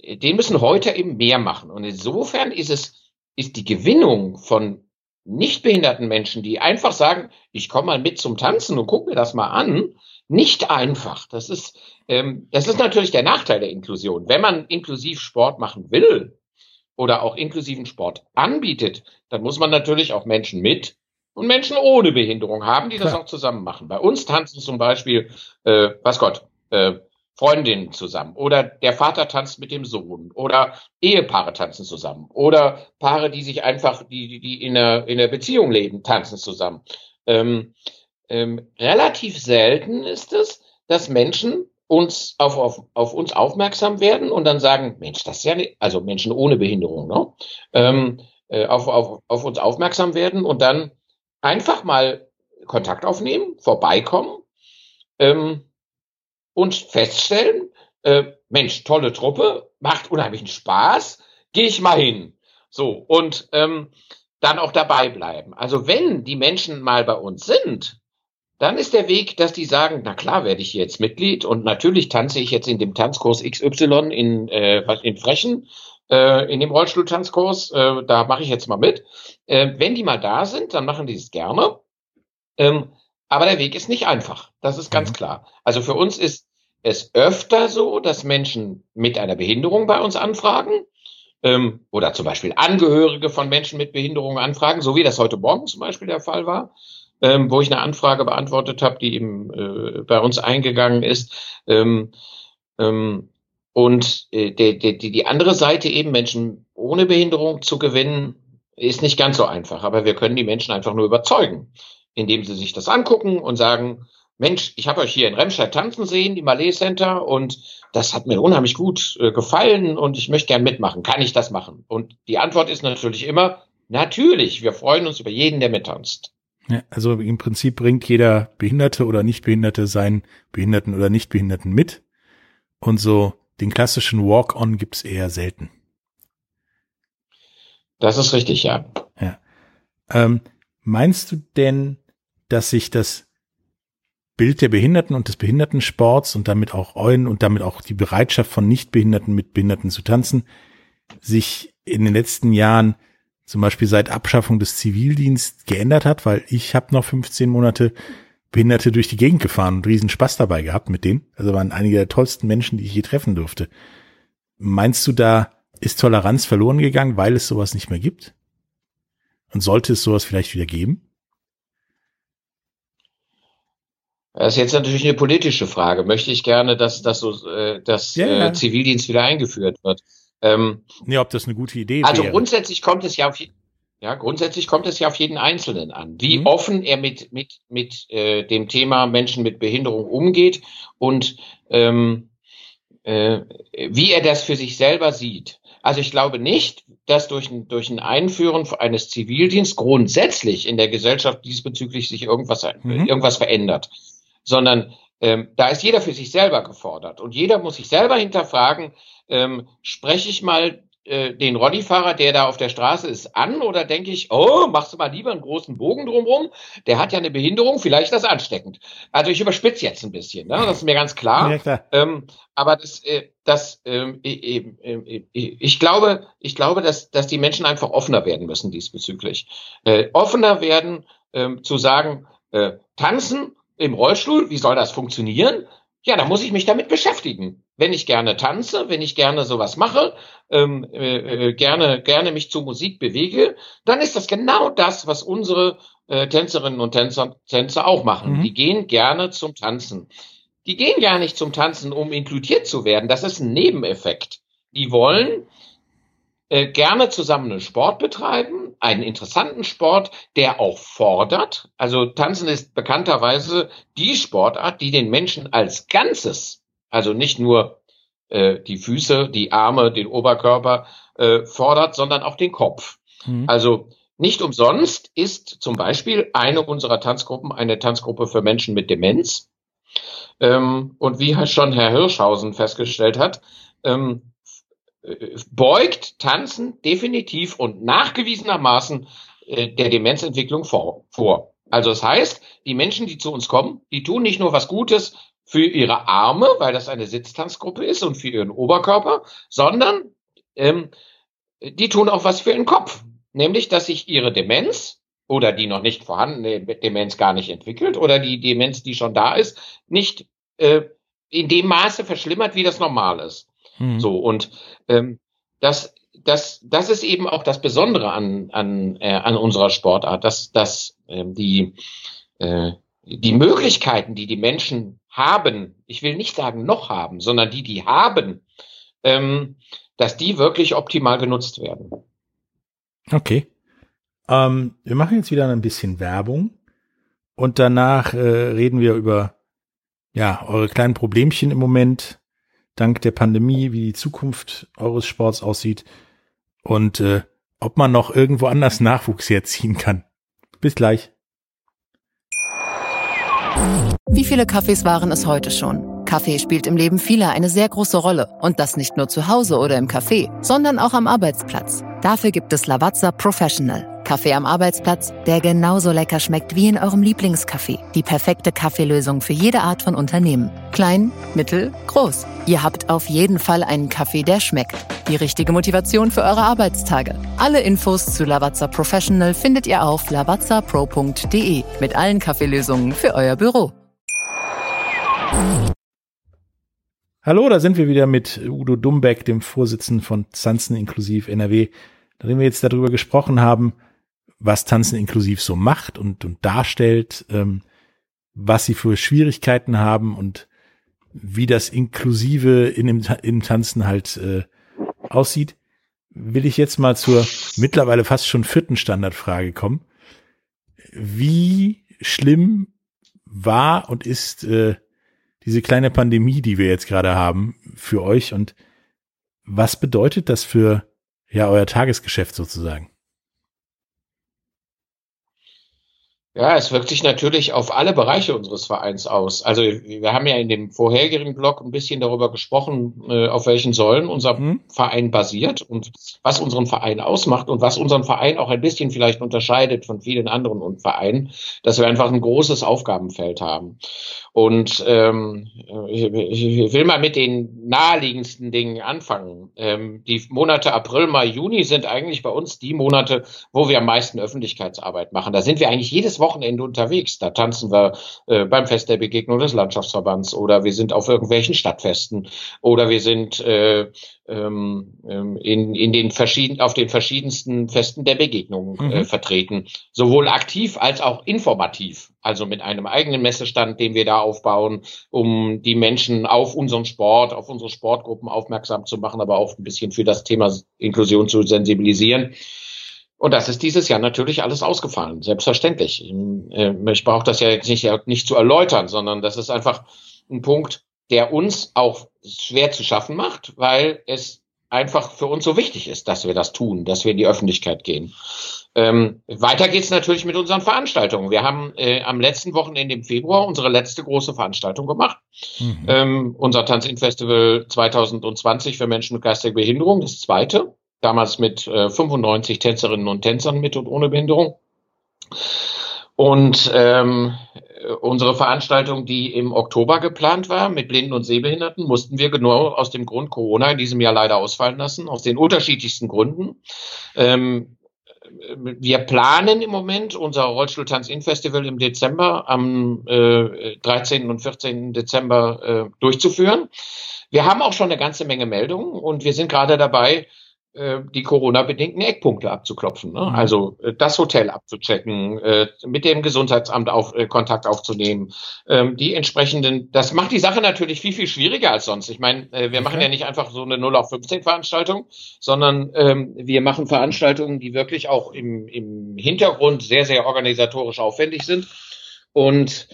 den müssen heute eben mehr machen. Und insofern ist es, ist die Gewinnung von nicht behinderten Menschen, die einfach sagen, ich komme mal mit zum Tanzen und guck mir das mal an, nicht einfach. Das ist, ähm, das ist natürlich der Nachteil der Inklusion. Wenn man inklusiv Sport machen will oder auch inklusiven Sport anbietet, dann muss man natürlich auch Menschen mit und Menschen ohne Behinderung haben, die das auch zusammen machen. Bei uns tanzen zum Beispiel, äh, was Gott, äh, Freundinnen zusammen oder der Vater tanzt mit dem Sohn oder Ehepaare tanzen zusammen oder Paare, die sich einfach, die, die in einer, in einer Beziehung leben, tanzen zusammen. Ähm, ähm, relativ selten ist es, dass Menschen uns auf, auf, auf uns aufmerksam werden und dann sagen, Mensch, das ist ja nicht, also Menschen ohne Behinderung, ne? Ähm, äh, auf, auf, auf uns aufmerksam werden und dann einfach mal Kontakt aufnehmen, vorbeikommen ähm, und feststellen, äh, Mensch, tolle Truppe, macht unheimlichen Spaß, gehe ich mal hin. So, und ähm, dann auch dabei bleiben. Also wenn die Menschen mal bei uns sind, dann ist der Weg, dass die sagen, na klar werde ich jetzt Mitglied und natürlich tanze ich jetzt in dem Tanzkurs XY in, äh, in Frechen, äh, in dem Rollstuhltanzkurs, äh, da mache ich jetzt mal mit. Äh, wenn die mal da sind, dann machen die es gerne. Ähm, aber der Weg ist nicht einfach. Das ist ganz mhm. klar. Also für uns ist es öfter so, dass Menschen mit einer Behinderung bei uns anfragen ähm, oder zum Beispiel Angehörige von Menschen mit Behinderung anfragen, so wie das heute Morgen zum Beispiel der Fall war, ähm, wo ich eine Anfrage beantwortet habe, die eben äh, bei uns eingegangen ist. Ähm, ähm, und äh, die, die, die andere Seite eben Menschen ohne Behinderung zu gewinnen, ist nicht ganz so einfach. Aber wir können die Menschen einfach nur überzeugen, indem sie sich das angucken und sagen, Mensch, ich habe euch hier in Remscheid tanzen sehen, die Malay Center, und das hat mir unheimlich gut äh, gefallen und ich möchte gern mitmachen. Kann ich das machen? Und die Antwort ist natürlich immer, natürlich, wir freuen uns über jeden, der mittanzt. Ja, also im Prinzip bringt jeder Behinderte oder Nichtbehinderte seinen Behinderten oder Nichtbehinderten mit. Und so den klassischen Walk-on gibt's eher selten. Das ist richtig, ja. Ja. Ähm, meinst du denn, dass sich das Bild der Behinderten und des Behindertensports und damit auch euren und damit auch die Bereitschaft von Nichtbehinderten mit Behinderten zu tanzen sich in den letzten Jahren zum Beispiel seit Abschaffung des Zivildienst geändert hat, weil ich habe noch 15 Monate Behinderte durch die Gegend gefahren und riesen Spaß dabei gehabt mit denen. Also waren einige der tollsten Menschen, die ich je treffen durfte. Meinst du, da ist Toleranz verloren gegangen, weil es sowas nicht mehr gibt? Und sollte es sowas vielleicht wieder geben? Das ist jetzt natürlich eine politische Frage. Möchte ich gerne, dass, dass, so, äh, dass ja, ja. Äh, Zivildienst wieder eingeführt wird? Ähm, nee, ob das eine gute Idee ist. Also wäre. grundsätzlich kommt es ja auf, ja, grundsätzlich kommt es ja auf jeden Einzelnen an, wie mhm. offen er mit, mit, mit äh, dem Thema Menschen mit Behinderung umgeht und ähm, äh, wie er das für sich selber sieht. Also ich glaube nicht, dass durch ein, durch ein Einführen eines Zivildienstes grundsätzlich in der Gesellschaft diesbezüglich sich irgendwas, mhm. irgendwas verändert sondern ähm, da ist jeder für sich selber gefordert und jeder muss sich selber hinterfragen, ähm, spreche ich mal äh, den Rollifahrer, der da auf der Straße ist, an oder denke ich, oh, machst du mal lieber einen großen Bogen drumherum, der hat ja eine Behinderung, vielleicht ist das ansteckend. Also ich überspitze jetzt ein bisschen, ne? das ist mir ganz klar. Ja, klar. Ähm, aber das, äh, das äh, ich glaube, ich glaube, dass, dass die Menschen einfach offener werden müssen diesbezüglich. Äh, offener werden, ähm, zu sagen, äh, tanzen im Rollstuhl, wie soll das funktionieren? Ja, da muss ich mich damit beschäftigen. wenn ich gerne tanze, wenn ich gerne sowas mache, ähm, äh, äh, gerne, gerne mich zu Musik bewege, dann ist das genau das, was unsere äh, Tänzerinnen und Tänzer, Tänzer auch machen. Mhm. Die gehen gerne zum Tanzen. Die gehen gar nicht zum Tanzen, um inkludiert zu werden. Das ist ein Nebeneffekt. Die wollen äh, gerne zusammen einen Sport betreiben, einen interessanten Sport, der auch fordert. Also Tanzen ist bekannterweise die Sportart, die den Menschen als Ganzes, also nicht nur äh, die Füße, die Arme, den Oberkörper äh, fordert, sondern auch den Kopf. Mhm. Also nicht umsonst ist zum Beispiel eine unserer Tanzgruppen eine Tanzgruppe für Menschen mit Demenz. Ähm, und wie schon Herr Hirschhausen festgestellt hat, ähm, äh, beugt Tanzen definitiv und nachgewiesenermaßen äh, der Demenzentwicklung vor, vor. Also das heißt, die Menschen, die zu uns kommen, die tun nicht nur was Gutes für ihre Arme, weil das eine Sitztanzgruppe ist und für ihren Oberkörper, sondern ähm, die tun auch was für ihren Kopf. Nämlich, dass sich ihre Demenz oder die noch nicht vorhandene Demenz gar nicht entwickelt oder die Demenz, die schon da ist, nicht äh, in dem Maße verschlimmert, wie das normal ist. Mhm. So und ähm, das, das, das ist eben auch das Besondere an an äh, an unserer Sportart, dass dass ähm, die äh, die Möglichkeiten, die die Menschen haben, ich will nicht sagen noch haben, sondern die, die haben, ähm, dass die wirklich optimal genutzt werden. Okay. Ähm, wir machen jetzt wieder ein bisschen Werbung und danach äh, reden wir über ja eure kleinen Problemchen im Moment dank der Pandemie, wie die Zukunft eures Sports aussieht und äh, ob man noch irgendwo anders Nachwuchs herziehen kann. Bis gleich. Wie viele Kaffees waren es heute schon? Kaffee spielt im Leben vieler eine sehr große Rolle. Und das nicht nur zu Hause oder im Café, sondern auch am Arbeitsplatz. Dafür gibt es Lavazza Professional. Kaffee am Arbeitsplatz, der genauso lecker schmeckt wie in eurem Lieblingscafé. Die perfekte Kaffeelösung für jede Art von Unternehmen. Klein, mittel, groß. Ihr habt auf jeden Fall einen Kaffee, der schmeckt. Die richtige Motivation für eure Arbeitstage. Alle Infos zu Lavazza Professional findet ihr auf lavazzapro.de mit allen Kaffeelösungen für euer Büro. Hallo, da sind wir wieder mit Udo Dumbeck, dem Vorsitzenden von Zanzen Inklusiv NRW. Nachdem wir jetzt darüber gesprochen haben, was Tanzen inklusiv so macht und, und darstellt, ähm, was sie für Schwierigkeiten haben und wie das Inklusive in dem, im Tanzen halt äh, aussieht, will ich jetzt mal zur mittlerweile fast schon vierten Standardfrage kommen. Wie schlimm war und ist äh, diese kleine Pandemie, die wir jetzt gerade haben, für euch und was bedeutet das für ja euer Tagesgeschäft sozusagen? Ja, es wirkt sich natürlich auf alle Bereiche unseres Vereins aus. Also wir haben ja in dem vorherigen Blog ein bisschen darüber gesprochen, äh, auf welchen Säulen unser mhm. Verein basiert und was unseren Verein ausmacht und was unseren Verein auch ein bisschen vielleicht unterscheidet von vielen anderen Vereinen, dass wir einfach ein großes Aufgabenfeld haben. Und ähm, ich, ich will mal mit den naheliegendsten Dingen anfangen. Ähm, die Monate April, Mai, Juni sind eigentlich bei uns die Monate, wo wir am meisten Öffentlichkeitsarbeit machen. Da sind wir eigentlich jedes Wochenende unterwegs. Da tanzen wir äh, beim Fest der Begegnung des Landschaftsverbands oder wir sind auf irgendwelchen Stadtfesten oder wir sind äh, ähm, ähm, in, in den verschiedenen, auf den verschiedensten Festen der Begegnung äh, mhm. vertreten. Sowohl aktiv als auch informativ. Also mit einem eigenen Messestand, den wir da aufbauen, um die Menschen auf unseren Sport, auf unsere Sportgruppen aufmerksam zu machen, aber auch ein bisschen für das Thema Inklusion zu sensibilisieren. Und das ist dieses Jahr natürlich alles ausgefallen, selbstverständlich. Ich, äh, ich brauche das ja jetzt nicht, nicht zu erläutern, sondern das ist einfach ein Punkt, der uns auch schwer zu schaffen macht, weil es einfach für uns so wichtig ist, dass wir das tun, dass wir in die Öffentlichkeit gehen. Ähm, weiter geht's natürlich mit unseren Veranstaltungen. Wir haben äh, am letzten Wochenende im Februar unsere letzte große Veranstaltung gemacht. Mhm. Ähm, unser Tanzin-Festival 2020 für Menschen mit geistiger Behinderung, das zweite. Damals mit äh, 95 Tänzerinnen und Tänzern mit und ohne Behinderung. Und ähm, unsere Veranstaltung, die im Oktober geplant war mit Blinden und Sehbehinderten, mussten wir genau aus dem Grund Corona in diesem Jahr leider ausfallen lassen, aus den unterschiedlichsten Gründen. Ähm, wir planen im Moment unser Rollstuhltanz-In-Festival im Dezember, am äh, 13. und 14. Dezember äh, durchzuführen. Wir haben auch schon eine ganze Menge Meldungen und wir sind gerade dabei, die Corona-bedingten Eckpunkte abzuklopfen. Ne? Mhm. Also äh, das Hotel abzuchecken, äh, mit dem Gesundheitsamt auf, äh, Kontakt aufzunehmen, ähm, die entsprechenden, das macht die Sache natürlich viel, viel schwieriger als sonst. Ich meine, äh, wir machen ja nicht einfach so eine 0 auf 15 Veranstaltung, sondern ähm, wir machen Veranstaltungen, die wirklich auch im, im Hintergrund sehr, sehr organisatorisch aufwendig sind. Und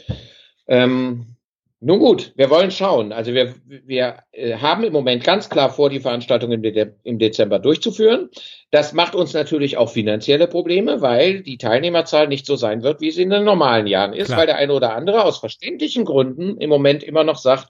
ähm, nun gut, wir wollen schauen. Also wir, wir äh, haben im Moment ganz klar vor, die Veranstaltung im, De im Dezember durchzuführen. Das macht uns natürlich auch finanzielle Probleme, weil die Teilnehmerzahl nicht so sein wird, wie sie in den normalen Jahren ist, klar. weil der eine oder andere aus verständlichen Gründen im Moment immer noch sagt,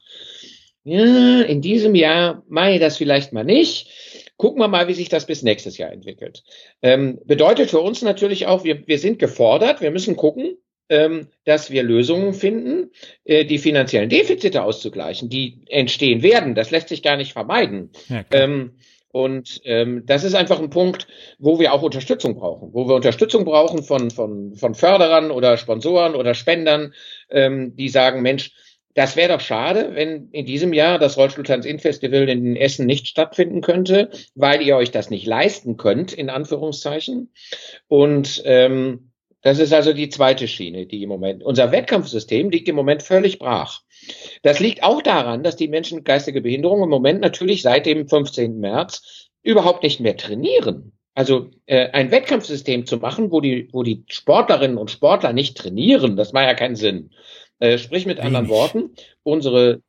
ja, in diesem Jahr mache ich das vielleicht mal nicht. Gucken wir mal, wie sich das bis nächstes Jahr entwickelt. Ähm, bedeutet für uns natürlich auch, wir, wir sind gefordert, wir müssen gucken, dass wir Lösungen finden, äh, die finanziellen Defizite auszugleichen, die entstehen werden. Das lässt sich gar nicht vermeiden. Ja, ähm, und ähm, das ist einfach ein Punkt, wo wir auch Unterstützung brauchen, wo wir Unterstützung brauchen von, von, von Förderern oder Sponsoren oder Spendern, ähm, die sagen, Mensch, das wäre doch schade, wenn in diesem Jahr das Rollstuhltanz-In-Festival in Essen nicht stattfinden könnte, weil ihr euch das nicht leisten könnt, in Anführungszeichen. Und ähm, das ist also die zweite Schiene, die im Moment, unser Wettkampfsystem liegt im Moment völlig brach. Das liegt auch daran, dass die Menschen mit geistiger Behinderung im Moment natürlich seit dem 15. März überhaupt nicht mehr trainieren. Also äh, ein Wettkampfsystem zu machen, wo die, wo die Sportlerinnen und Sportler nicht trainieren, das macht ja keinen Sinn. Äh, sprich mit anderen Worten, unsere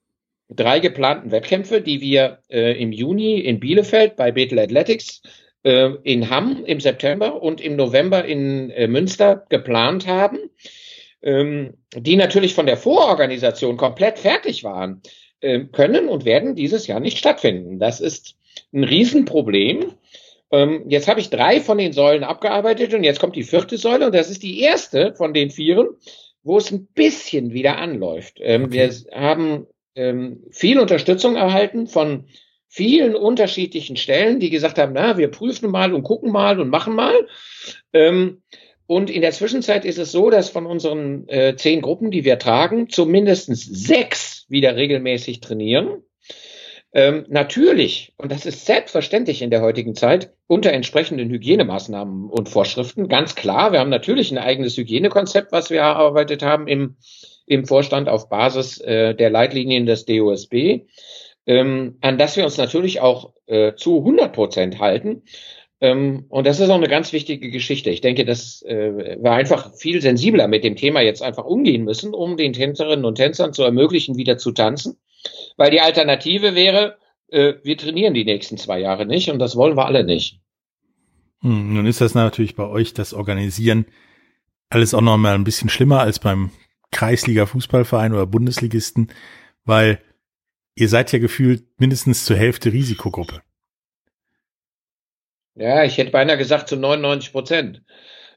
drei geplanten Wettkämpfe, die wir äh, im Juni in Bielefeld bei Bethel Athletics äh, in Hamm im September und im November in äh, Münster geplant haben, ähm, die natürlich von der Vororganisation komplett fertig waren, äh, können und werden dieses Jahr nicht stattfinden. Das ist ein Riesenproblem. Ähm, jetzt habe ich drei von den Säulen abgearbeitet und jetzt kommt die vierte Säule und das ist die erste von den vieren, wo es ein bisschen wieder anläuft. Ähm, okay. Wir haben ähm, viel Unterstützung erhalten von vielen unterschiedlichen Stellen, die gesagt haben, na, wir prüfen mal und gucken mal und machen mal. Ähm, und in der Zwischenzeit ist es so, dass von unseren äh, zehn Gruppen, die wir tragen, zumindest sechs wieder regelmäßig trainieren. Ähm, natürlich, und das ist selbstverständlich in der heutigen Zeit, unter entsprechenden Hygienemaßnahmen und Vorschriften, ganz klar. Wir haben natürlich ein eigenes Hygienekonzept, was wir erarbeitet haben im, im Vorstand auf Basis äh, der Leitlinien des DOSB ähm, an das wir uns natürlich auch äh, zu 100 Prozent halten. Ähm, und das ist auch eine ganz wichtige Geschichte. Ich denke, dass äh, wir einfach viel sensibler mit dem Thema jetzt einfach umgehen müssen, um den Tänzerinnen und Tänzern zu ermöglichen, wieder zu tanzen. Weil die Alternative wäre, äh, wir trainieren die nächsten zwei Jahre nicht und das wollen wir alle nicht. Hm, nun ist das natürlich bei euch das Organisieren alles auch noch mal ein bisschen schlimmer als beim Kreisliga Fußballverein oder Bundesligisten, weil ihr seid ja gefühlt mindestens zur Hälfte Risikogruppe. Ja, ich hätte beinahe gesagt zu 99 Prozent.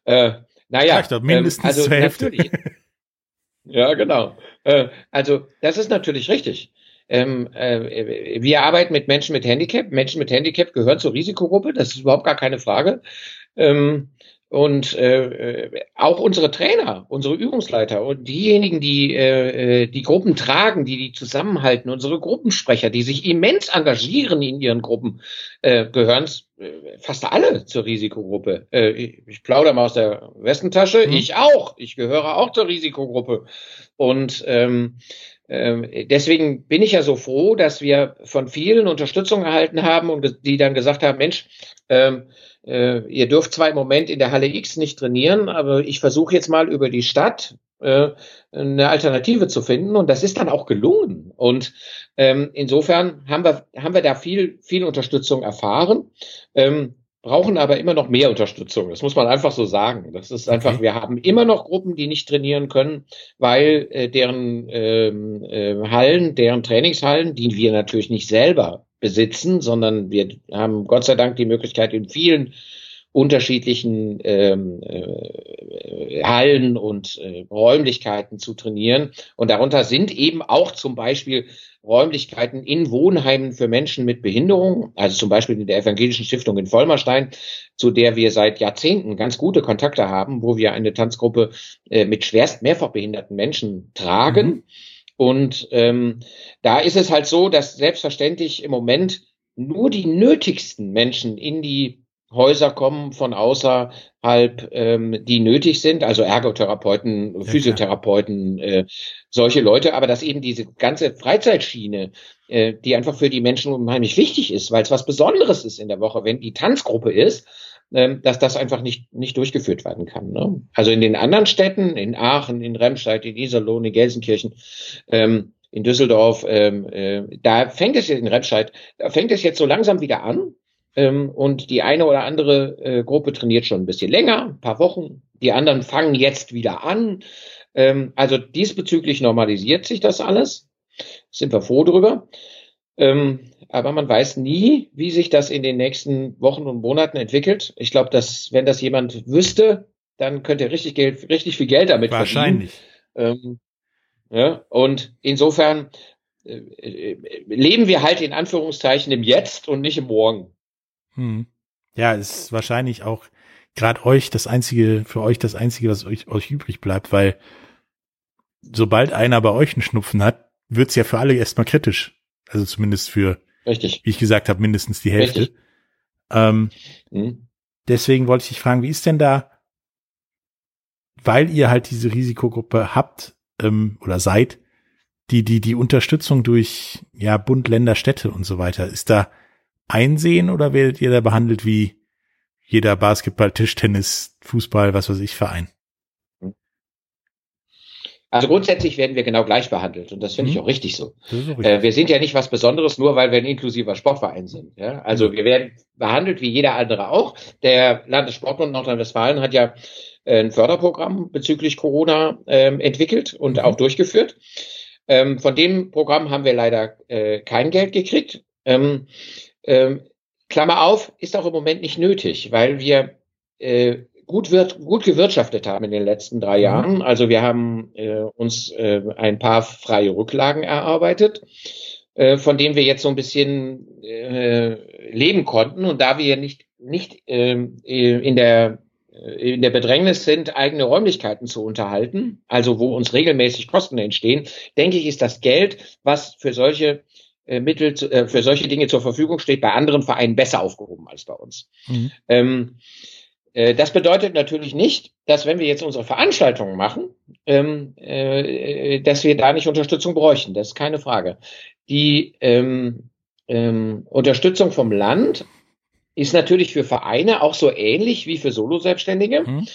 Äh, naja, doch, mindestens ähm, also zur Hälfte. ja, genau. Äh, also das ist natürlich richtig. Ähm, äh, wir arbeiten mit Menschen mit Handicap. Menschen mit Handicap gehören zur Risikogruppe, das ist überhaupt gar keine Frage. Ähm, und äh, äh, auch unsere Trainer, unsere Übungsleiter und diejenigen, die äh, äh, die Gruppen tragen, die die zusammenhalten, unsere Gruppensprecher, die sich immens engagieren in ihren Gruppen, äh, gehören äh, fast alle zur Risikogruppe. Äh, ich, ich plaudere mal aus der Westentasche. Mhm. Ich auch. Ich gehöre auch zur Risikogruppe. Und ähm, äh, deswegen bin ich ja so froh, dass wir von vielen Unterstützung erhalten haben und die dann gesagt haben, Mensch, ähm, äh, ihr dürft zwar im Moment in der Halle X nicht trainieren, aber ich versuche jetzt mal über die Stadt äh, eine Alternative zu finden und das ist dann auch gelungen. Und ähm, insofern haben wir, haben wir da viel, viel Unterstützung erfahren. Ähm, brauchen aber immer noch mehr Unterstützung. Das muss man einfach so sagen. Das ist einfach, okay. wir haben immer noch Gruppen, die nicht trainieren können, weil äh, deren ähm, äh, Hallen, deren Trainingshallen, die wir natürlich nicht selber besitzen, sondern wir haben Gott sei Dank die Möglichkeit in vielen unterschiedlichen ähm, äh, Hallen und äh, Räumlichkeiten zu trainieren. Und darunter sind eben auch zum Beispiel Räumlichkeiten in Wohnheimen für Menschen mit Behinderung, also zum Beispiel in der Evangelischen Stiftung in Vollmerstein, zu der wir seit Jahrzehnten ganz gute Kontakte haben, wo wir eine Tanzgruppe äh, mit schwerst mehrfach behinderten Menschen tragen. Mhm. Und ähm, da ist es halt so, dass selbstverständlich im Moment nur die nötigsten Menschen in die Häuser kommen von außerhalb, ähm, die nötig sind, also Ergotherapeuten, ja, Physiotherapeuten, äh, solche Leute, aber dass eben diese ganze Freizeitschiene, äh, die einfach für die Menschen unheimlich wichtig ist, weil es was Besonderes ist in der Woche, wenn die Tanzgruppe ist, dass das einfach nicht, nicht durchgeführt werden kann. Ne? Also in den anderen Städten, in Aachen, in Remscheid, in Iserlohn, in Gelsenkirchen, ähm, in Düsseldorf, ähm, äh, da fängt es jetzt in Remscheid, da fängt es jetzt so langsam wieder an. Ähm, und die eine oder andere äh, Gruppe trainiert schon ein bisschen länger, ein paar Wochen. Die anderen fangen jetzt wieder an. Ähm, also diesbezüglich normalisiert sich das alles. Sind wir froh drüber. Ähm, aber man weiß nie, wie sich das in den nächsten Wochen und Monaten entwickelt. Ich glaube, dass wenn das jemand wüsste, dann könnte er richtig Geld, richtig viel Geld damit Wahrscheinlich. verdienen. Ähm, ja, und insofern äh, äh, leben wir halt in Anführungszeichen im Jetzt und nicht im Morgen. Hm. Ja, ist wahrscheinlich auch gerade euch das einzige, für euch das einzige, was euch, euch übrig bleibt, weil sobald einer bei euch einen Schnupfen hat, wird's ja für alle erstmal kritisch. Also zumindest für, Richtig. wie ich gesagt habe, mindestens die Hälfte. Ähm, mhm. Deswegen wollte ich dich fragen, wie ist denn da, weil ihr halt diese Risikogruppe habt ähm, oder seid, die, die, die Unterstützung durch ja Bund, Länder, Städte und so weiter, ist da einsehen oder werdet ihr da behandelt wie jeder Basketball, Tischtennis, Fußball, was weiß ich, Verein? Also grundsätzlich werden wir genau gleich behandelt und das finde mhm. ich auch richtig so. Auch richtig. Äh, wir sind ja nicht was Besonderes, nur weil wir ein inklusiver Sportverein sind. Ja? Also mhm. wir werden behandelt wie jeder andere auch. Der Landessportbund Nordrhein-Westfalen hat ja äh, ein Förderprogramm bezüglich Corona ähm, entwickelt und mhm. auch durchgeführt. Ähm, von dem Programm haben wir leider äh, kein Geld gekriegt. Ähm, ähm, Klammer auf, ist auch im Moment nicht nötig, weil wir äh, gut, wird, gut gewirtschaftet haben in den letzten drei mhm. Jahren. Also wir haben äh, uns äh, ein paar freie Rücklagen erarbeitet, äh, von denen wir jetzt so ein bisschen äh, leben konnten. Und da wir nicht, nicht äh, in der äh, in der Bedrängnis sind, eigene Räumlichkeiten zu unterhalten, also wo uns regelmäßig Kosten entstehen, denke ich, ist das Geld, was für solche äh, Mittel zu, äh, für solche Dinge zur Verfügung steht, bei anderen Vereinen besser aufgehoben als bei uns. Mhm. Ähm, äh, das bedeutet natürlich nicht, dass wenn wir jetzt unsere Veranstaltungen machen, ähm, äh, dass wir da nicht Unterstützung bräuchten. Das ist keine Frage. Die ähm, ähm, Unterstützung vom Land ist natürlich für Vereine auch so ähnlich wie für Solo-Selbstständige. Mhm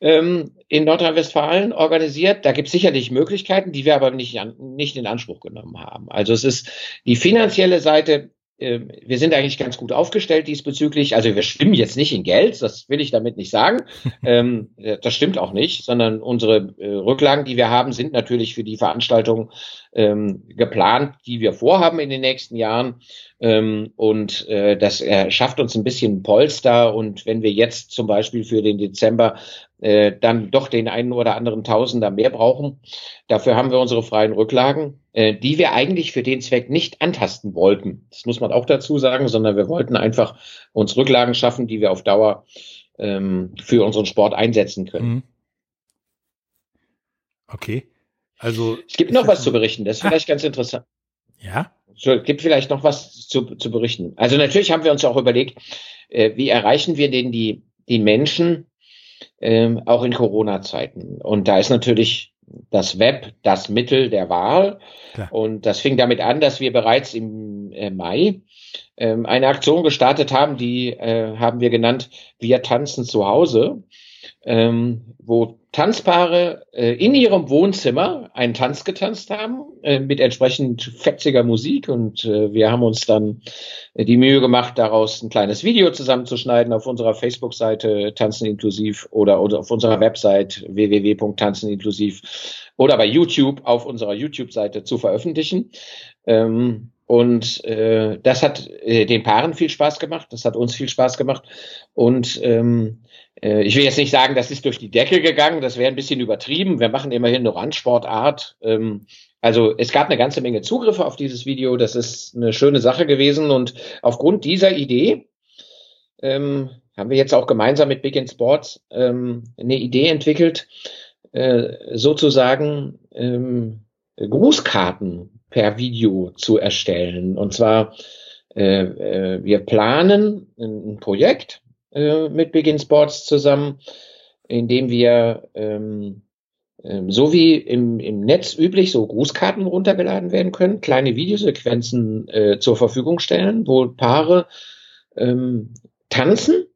ähm, in Nordrhein-Westfalen organisiert. Da gibt es sicherlich Möglichkeiten, die wir aber nicht, an, nicht in Anspruch genommen haben. Also es ist die finanzielle Seite wir sind eigentlich ganz gut aufgestellt diesbezüglich. Also wir schwimmen jetzt nicht in Geld, das will ich damit nicht sagen. ähm, das stimmt auch nicht, sondern unsere äh, Rücklagen, die wir haben, sind natürlich für die Veranstaltung ähm, geplant, die wir vorhaben in den nächsten Jahren. Ähm, und äh, das äh, schafft uns ein bisschen Polster. Und wenn wir jetzt zum Beispiel für den Dezember äh, dann doch den einen oder anderen Tausender mehr brauchen, dafür haben wir unsere freien Rücklagen, äh, die wir eigentlich für den Zweck nicht antasten wollten. Das muss man auch dazu sagen, sondern wir wollten einfach uns Rücklagen schaffen, die wir auf Dauer ähm, für unseren Sport einsetzen können. Mhm. Okay. Also es gibt noch was zu berichten, das ist vielleicht ganz interessant. Ja. So, gibt vielleicht noch was zu, zu berichten. Also natürlich haben wir uns auch überlegt, äh, wie erreichen wir denn die, die Menschen ähm, auch in Corona-Zeiten? Und da ist natürlich das Web das Mittel der Wahl. Klar. Und das fing damit an, dass wir bereits im äh, Mai ähm, eine Aktion gestartet haben, die äh, haben wir genannt, wir tanzen zu Hause ähm, wo Tanzpaare äh, in ihrem Wohnzimmer einen Tanz getanzt haben äh, mit entsprechend fetziger Musik und äh, wir haben uns dann äh, die Mühe gemacht, daraus ein kleines Video zusammenzuschneiden auf unserer Facebook-Seite Tanzen inklusiv oder, oder auf unserer Website www.tanzeninklusiv oder bei YouTube auf unserer YouTube-Seite zu veröffentlichen. Ähm, und äh, das hat äh, den Paaren viel Spaß gemacht, das hat uns viel Spaß gemacht. Und ähm, äh, ich will jetzt nicht sagen, das ist durch die Decke gegangen, das wäre ein bisschen übertrieben. Wir machen immerhin eine Randsportart. Ähm, also es gab eine ganze Menge Zugriffe auf dieses Video, das ist eine schöne Sache gewesen. Und aufgrund dieser Idee ähm, haben wir jetzt auch gemeinsam mit Big in Sports ähm, eine Idee entwickelt, äh, sozusagen ähm, Grußkarten per Video zu erstellen. Und zwar, äh, äh, wir planen ein Projekt äh, mit Begin Sports zusammen, in dem wir ähm, ähm, so wie im, im Netz üblich so Grußkarten runtergeladen werden können, kleine Videosequenzen äh, zur Verfügung stellen, wo Paare ähm, tanzen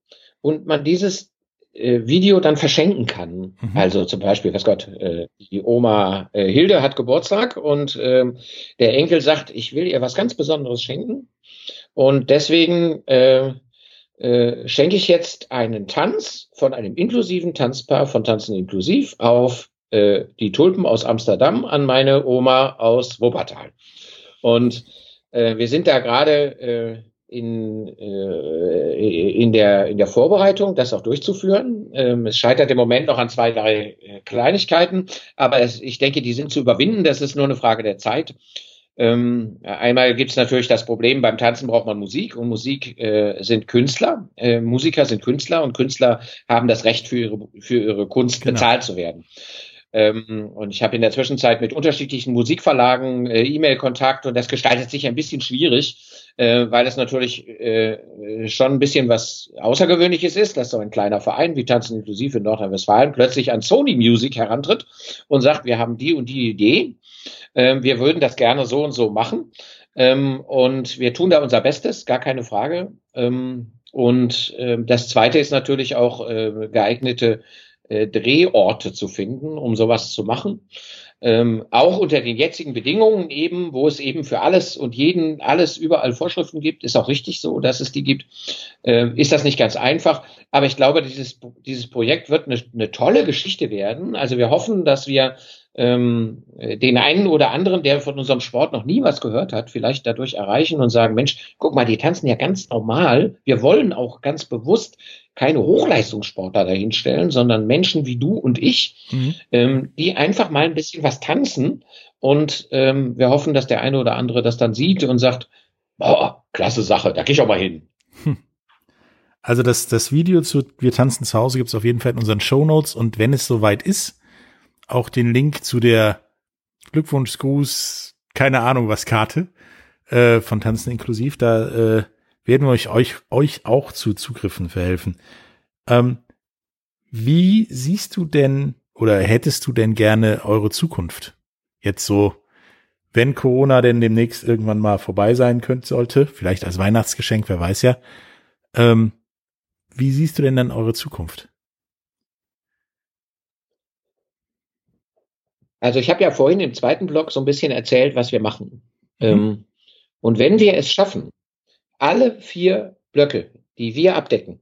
und man dieses äh, Video dann verschenken kann. Mhm. Also zum Beispiel, was Gott, äh, die Oma äh, Hilde hat Geburtstag und äh, der Enkel sagt, ich will ihr was ganz Besonderes schenken. Und deswegen äh, schenke ich jetzt einen Tanz von einem inklusiven Tanzpaar von Tanzen inklusiv auf äh, die Tulpen aus Amsterdam an meine Oma aus Wuppertal. Und äh, wir sind da gerade äh, in, äh, in, der, in der Vorbereitung, das auch durchzuführen. Ähm, es scheitert im Moment noch an zwei, drei Kleinigkeiten, aber es, ich denke, die sind zu überwinden. Das ist nur eine Frage der Zeit. Ähm, einmal gibt es natürlich das Problem, beim Tanzen braucht man Musik und Musik äh, sind Künstler. Äh, Musiker sind Künstler und Künstler haben das Recht für ihre, für ihre Kunst genau. bezahlt zu werden. Ähm, und ich habe in der Zwischenzeit mit unterschiedlichen Musikverlagen äh, E-Mail-Kontakt und das gestaltet sich ein bisschen schwierig, äh, weil es natürlich äh, schon ein bisschen was Außergewöhnliches ist, dass so ein kleiner Verein wie Tanzen inklusiv in Nordrhein-Westfalen plötzlich an Sony Music herantritt und sagt, wir haben die und die Idee, äh, wir würden das gerne so und so machen ähm, und wir tun da unser Bestes, gar keine Frage. Ähm, und äh, das Zweite ist natürlich auch äh, geeignete äh, Drehorte zu finden, um sowas zu machen. Ähm, auch unter den jetzigen Bedingungen eben, wo es eben für alles und jeden alles überall Vorschriften gibt, ist auch richtig so, dass es die gibt, äh, ist das nicht ganz einfach. Aber ich glaube, dieses, dieses Projekt wird eine, eine tolle Geschichte werden. Also wir hoffen, dass wir ähm, den einen oder anderen, der von unserem Sport noch nie was gehört hat, vielleicht dadurch erreichen und sagen, Mensch, guck mal, die tanzen ja ganz normal. Wir wollen auch ganz bewusst keine Hochleistungssportler dahinstellen, sondern Menschen wie du und ich, mhm. ähm, die einfach mal ein bisschen was tanzen. Und ähm, wir hoffen, dass der eine oder andere das dann sieht und sagt, boah, klasse Sache, da gehe ich auch mal hin. Hm. Also das, das Video zu Wir tanzen zu Hause gibt es auf jeden Fall in unseren Show Notes und wenn es soweit ist, auch den Link zu der Glückwunschgruß, keine Ahnung was Karte äh, von Tanzen inklusiv. Da äh, werden wir euch, euch, euch auch zu Zugriffen verhelfen. Ähm, wie siehst du denn oder hättest du denn gerne eure Zukunft? Jetzt so, wenn Corona denn demnächst irgendwann mal vorbei sein könnte, sollte, vielleicht als Weihnachtsgeschenk, wer weiß ja. Ähm, wie siehst du denn dann eure Zukunft? Also ich habe ja vorhin im zweiten Blog so ein bisschen erzählt, was wir machen. Mhm. Ähm, und wenn wir es schaffen, alle vier Blöcke, die wir abdecken,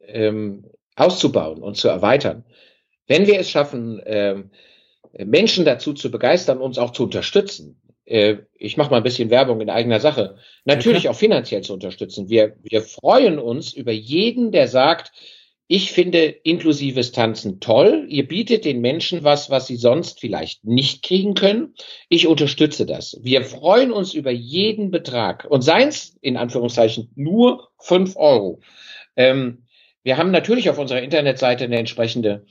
ähm, auszubauen und zu erweitern, wenn wir es schaffen, ähm, Menschen dazu zu begeistern, uns auch zu unterstützen, äh, ich mache mal ein bisschen Werbung in eigener Sache, natürlich okay. auch finanziell zu unterstützen. Wir, wir freuen uns über jeden, der sagt, ich finde inklusives Tanzen toll. Ihr bietet den Menschen was, was sie sonst vielleicht nicht kriegen können. Ich unterstütze das. Wir freuen uns über jeden Betrag. Und seien es in Anführungszeichen nur fünf Euro. Ähm, wir haben natürlich auf unserer Internetseite eine entsprechende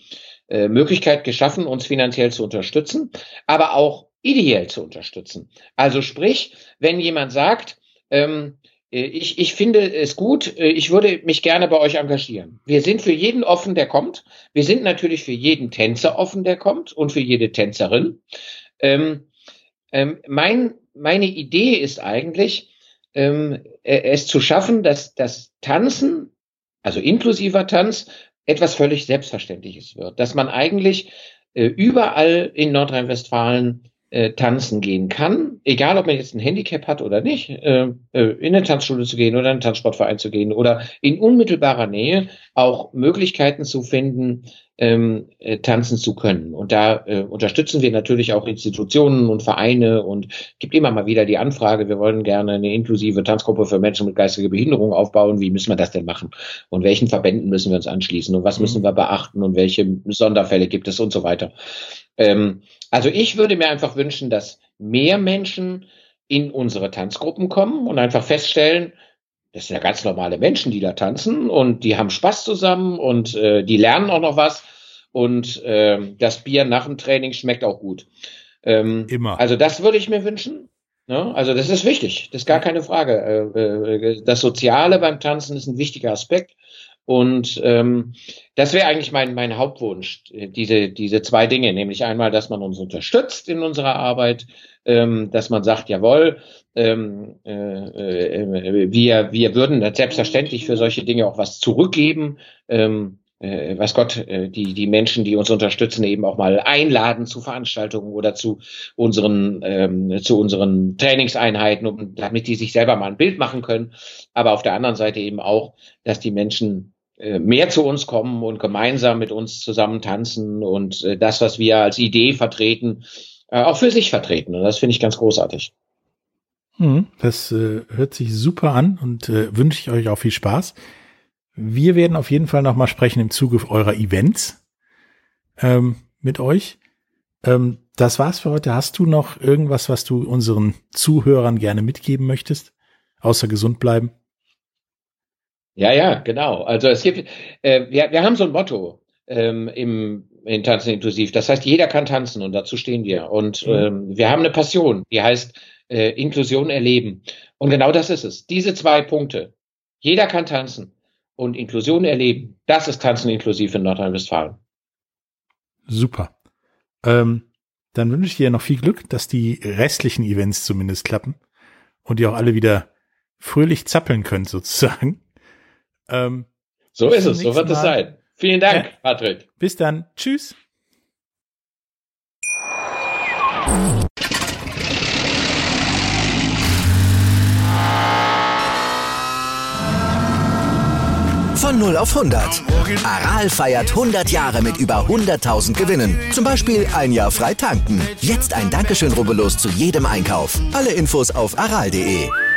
äh, Möglichkeit geschaffen, uns finanziell zu unterstützen, aber auch ideell zu unterstützen. Also sprich, wenn jemand sagt, ähm, äh, ich, ich finde es gut. Äh, ich würde mich gerne bei euch engagieren. Wir sind für jeden offen, der kommt. Wir sind natürlich für jeden Tänzer offen, der kommt und für jede Tänzerin. Ähm, ähm, mein, meine Idee ist eigentlich, ähm, äh, es zu schaffen, dass das Tanzen, also inklusiver Tanz, etwas völlig Selbstverständliches wird. Dass man eigentlich äh, überall in Nordrhein-Westfalen äh, tanzen gehen kann, egal ob man jetzt ein Handicap hat oder nicht, äh, äh, in eine Tanzschule zu gehen oder in einen Tanzsportverein zu gehen oder in unmittelbarer Nähe auch Möglichkeiten zu finden, ähm, äh, tanzen zu können. Und da äh, unterstützen wir natürlich auch Institutionen und Vereine und gibt immer mal wieder die Anfrage, wir wollen gerne eine inklusive Tanzgruppe für Menschen mit geistiger Behinderung aufbauen. Wie müssen wir das denn machen? Und welchen Verbänden müssen wir uns anschließen? Und was müssen mhm. wir beachten? Und welche Sonderfälle gibt es und so weiter? Ähm, also ich würde mir einfach wünschen, dass mehr Menschen in unsere Tanzgruppen kommen und einfach feststellen, das sind ja ganz normale Menschen, die da tanzen und die haben Spaß zusammen und äh, die lernen auch noch was und äh, das Bier nach dem Training schmeckt auch gut. Ähm, Immer. Also das würde ich mir wünschen. Ne? Also das ist wichtig, das ist gar keine Frage. Äh, äh, das Soziale beim Tanzen ist ein wichtiger Aspekt. Und ähm, das wäre eigentlich mein, mein Hauptwunsch, diese, diese zwei Dinge, nämlich einmal, dass man uns unterstützt in unserer Arbeit, ähm, dass man sagt, jawohl, ähm, äh, äh, wir, wir würden selbstverständlich für solche Dinge auch was zurückgeben. Ähm, äh, was Gott, äh, die, die Menschen, die uns unterstützen, eben auch mal einladen zu Veranstaltungen oder zu unseren, ähm, zu unseren Trainingseinheiten, um, damit die sich selber mal ein Bild machen können. Aber auf der anderen Seite eben auch, dass die Menschen mehr zu uns kommen und gemeinsam mit uns zusammen tanzen und äh, das, was wir als Idee vertreten, äh, auch für sich vertreten. Und das finde ich ganz großartig. Hm, das äh, hört sich super an und äh, wünsche ich euch auch viel Spaß. Wir werden auf jeden Fall nochmal sprechen im Zuge eurer Events ähm, mit euch. Ähm, das war's für heute. Hast du noch irgendwas, was du unseren Zuhörern gerne mitgeben möchtest? Außer gesund bleiben? Ja, ja, genau. Also es gibt, äh, wir, wir haben so ein Motto ähm, im in Tanzen inklusiv. Das heißt, jeder kann tanzen und dazu stehen wir. Und mhm. ähm, wir haben eine Passion, die heißt äh, Inklusion erleben. Und genau das ist es. Diese zwei Punkte. Jeder kann tanzen und Inklusion erleben. Das ist Tanzen inklusiv in Nordrhein-Westfalen. Super. Ähm, dann wünsche ich dir noch viel Glück, dass die restlichen Events zumindest klappen und ihr auch alle wieder fröhlich zappeln könnt sozusagen. Ähm, so ist es, so wird Mal. es sein. Vielen Dank, ja. Patrick. Bis dann. Tschüss. Von 0 auf 100. Aral feiert 100 Jahre mit über 100.000 Gewinnen. Zum Beispiel ein Jahr frei tanken. Jetzt ein Dankeschön, rubbellos zu jedem Einkauf. Alle Infos auf aral.de.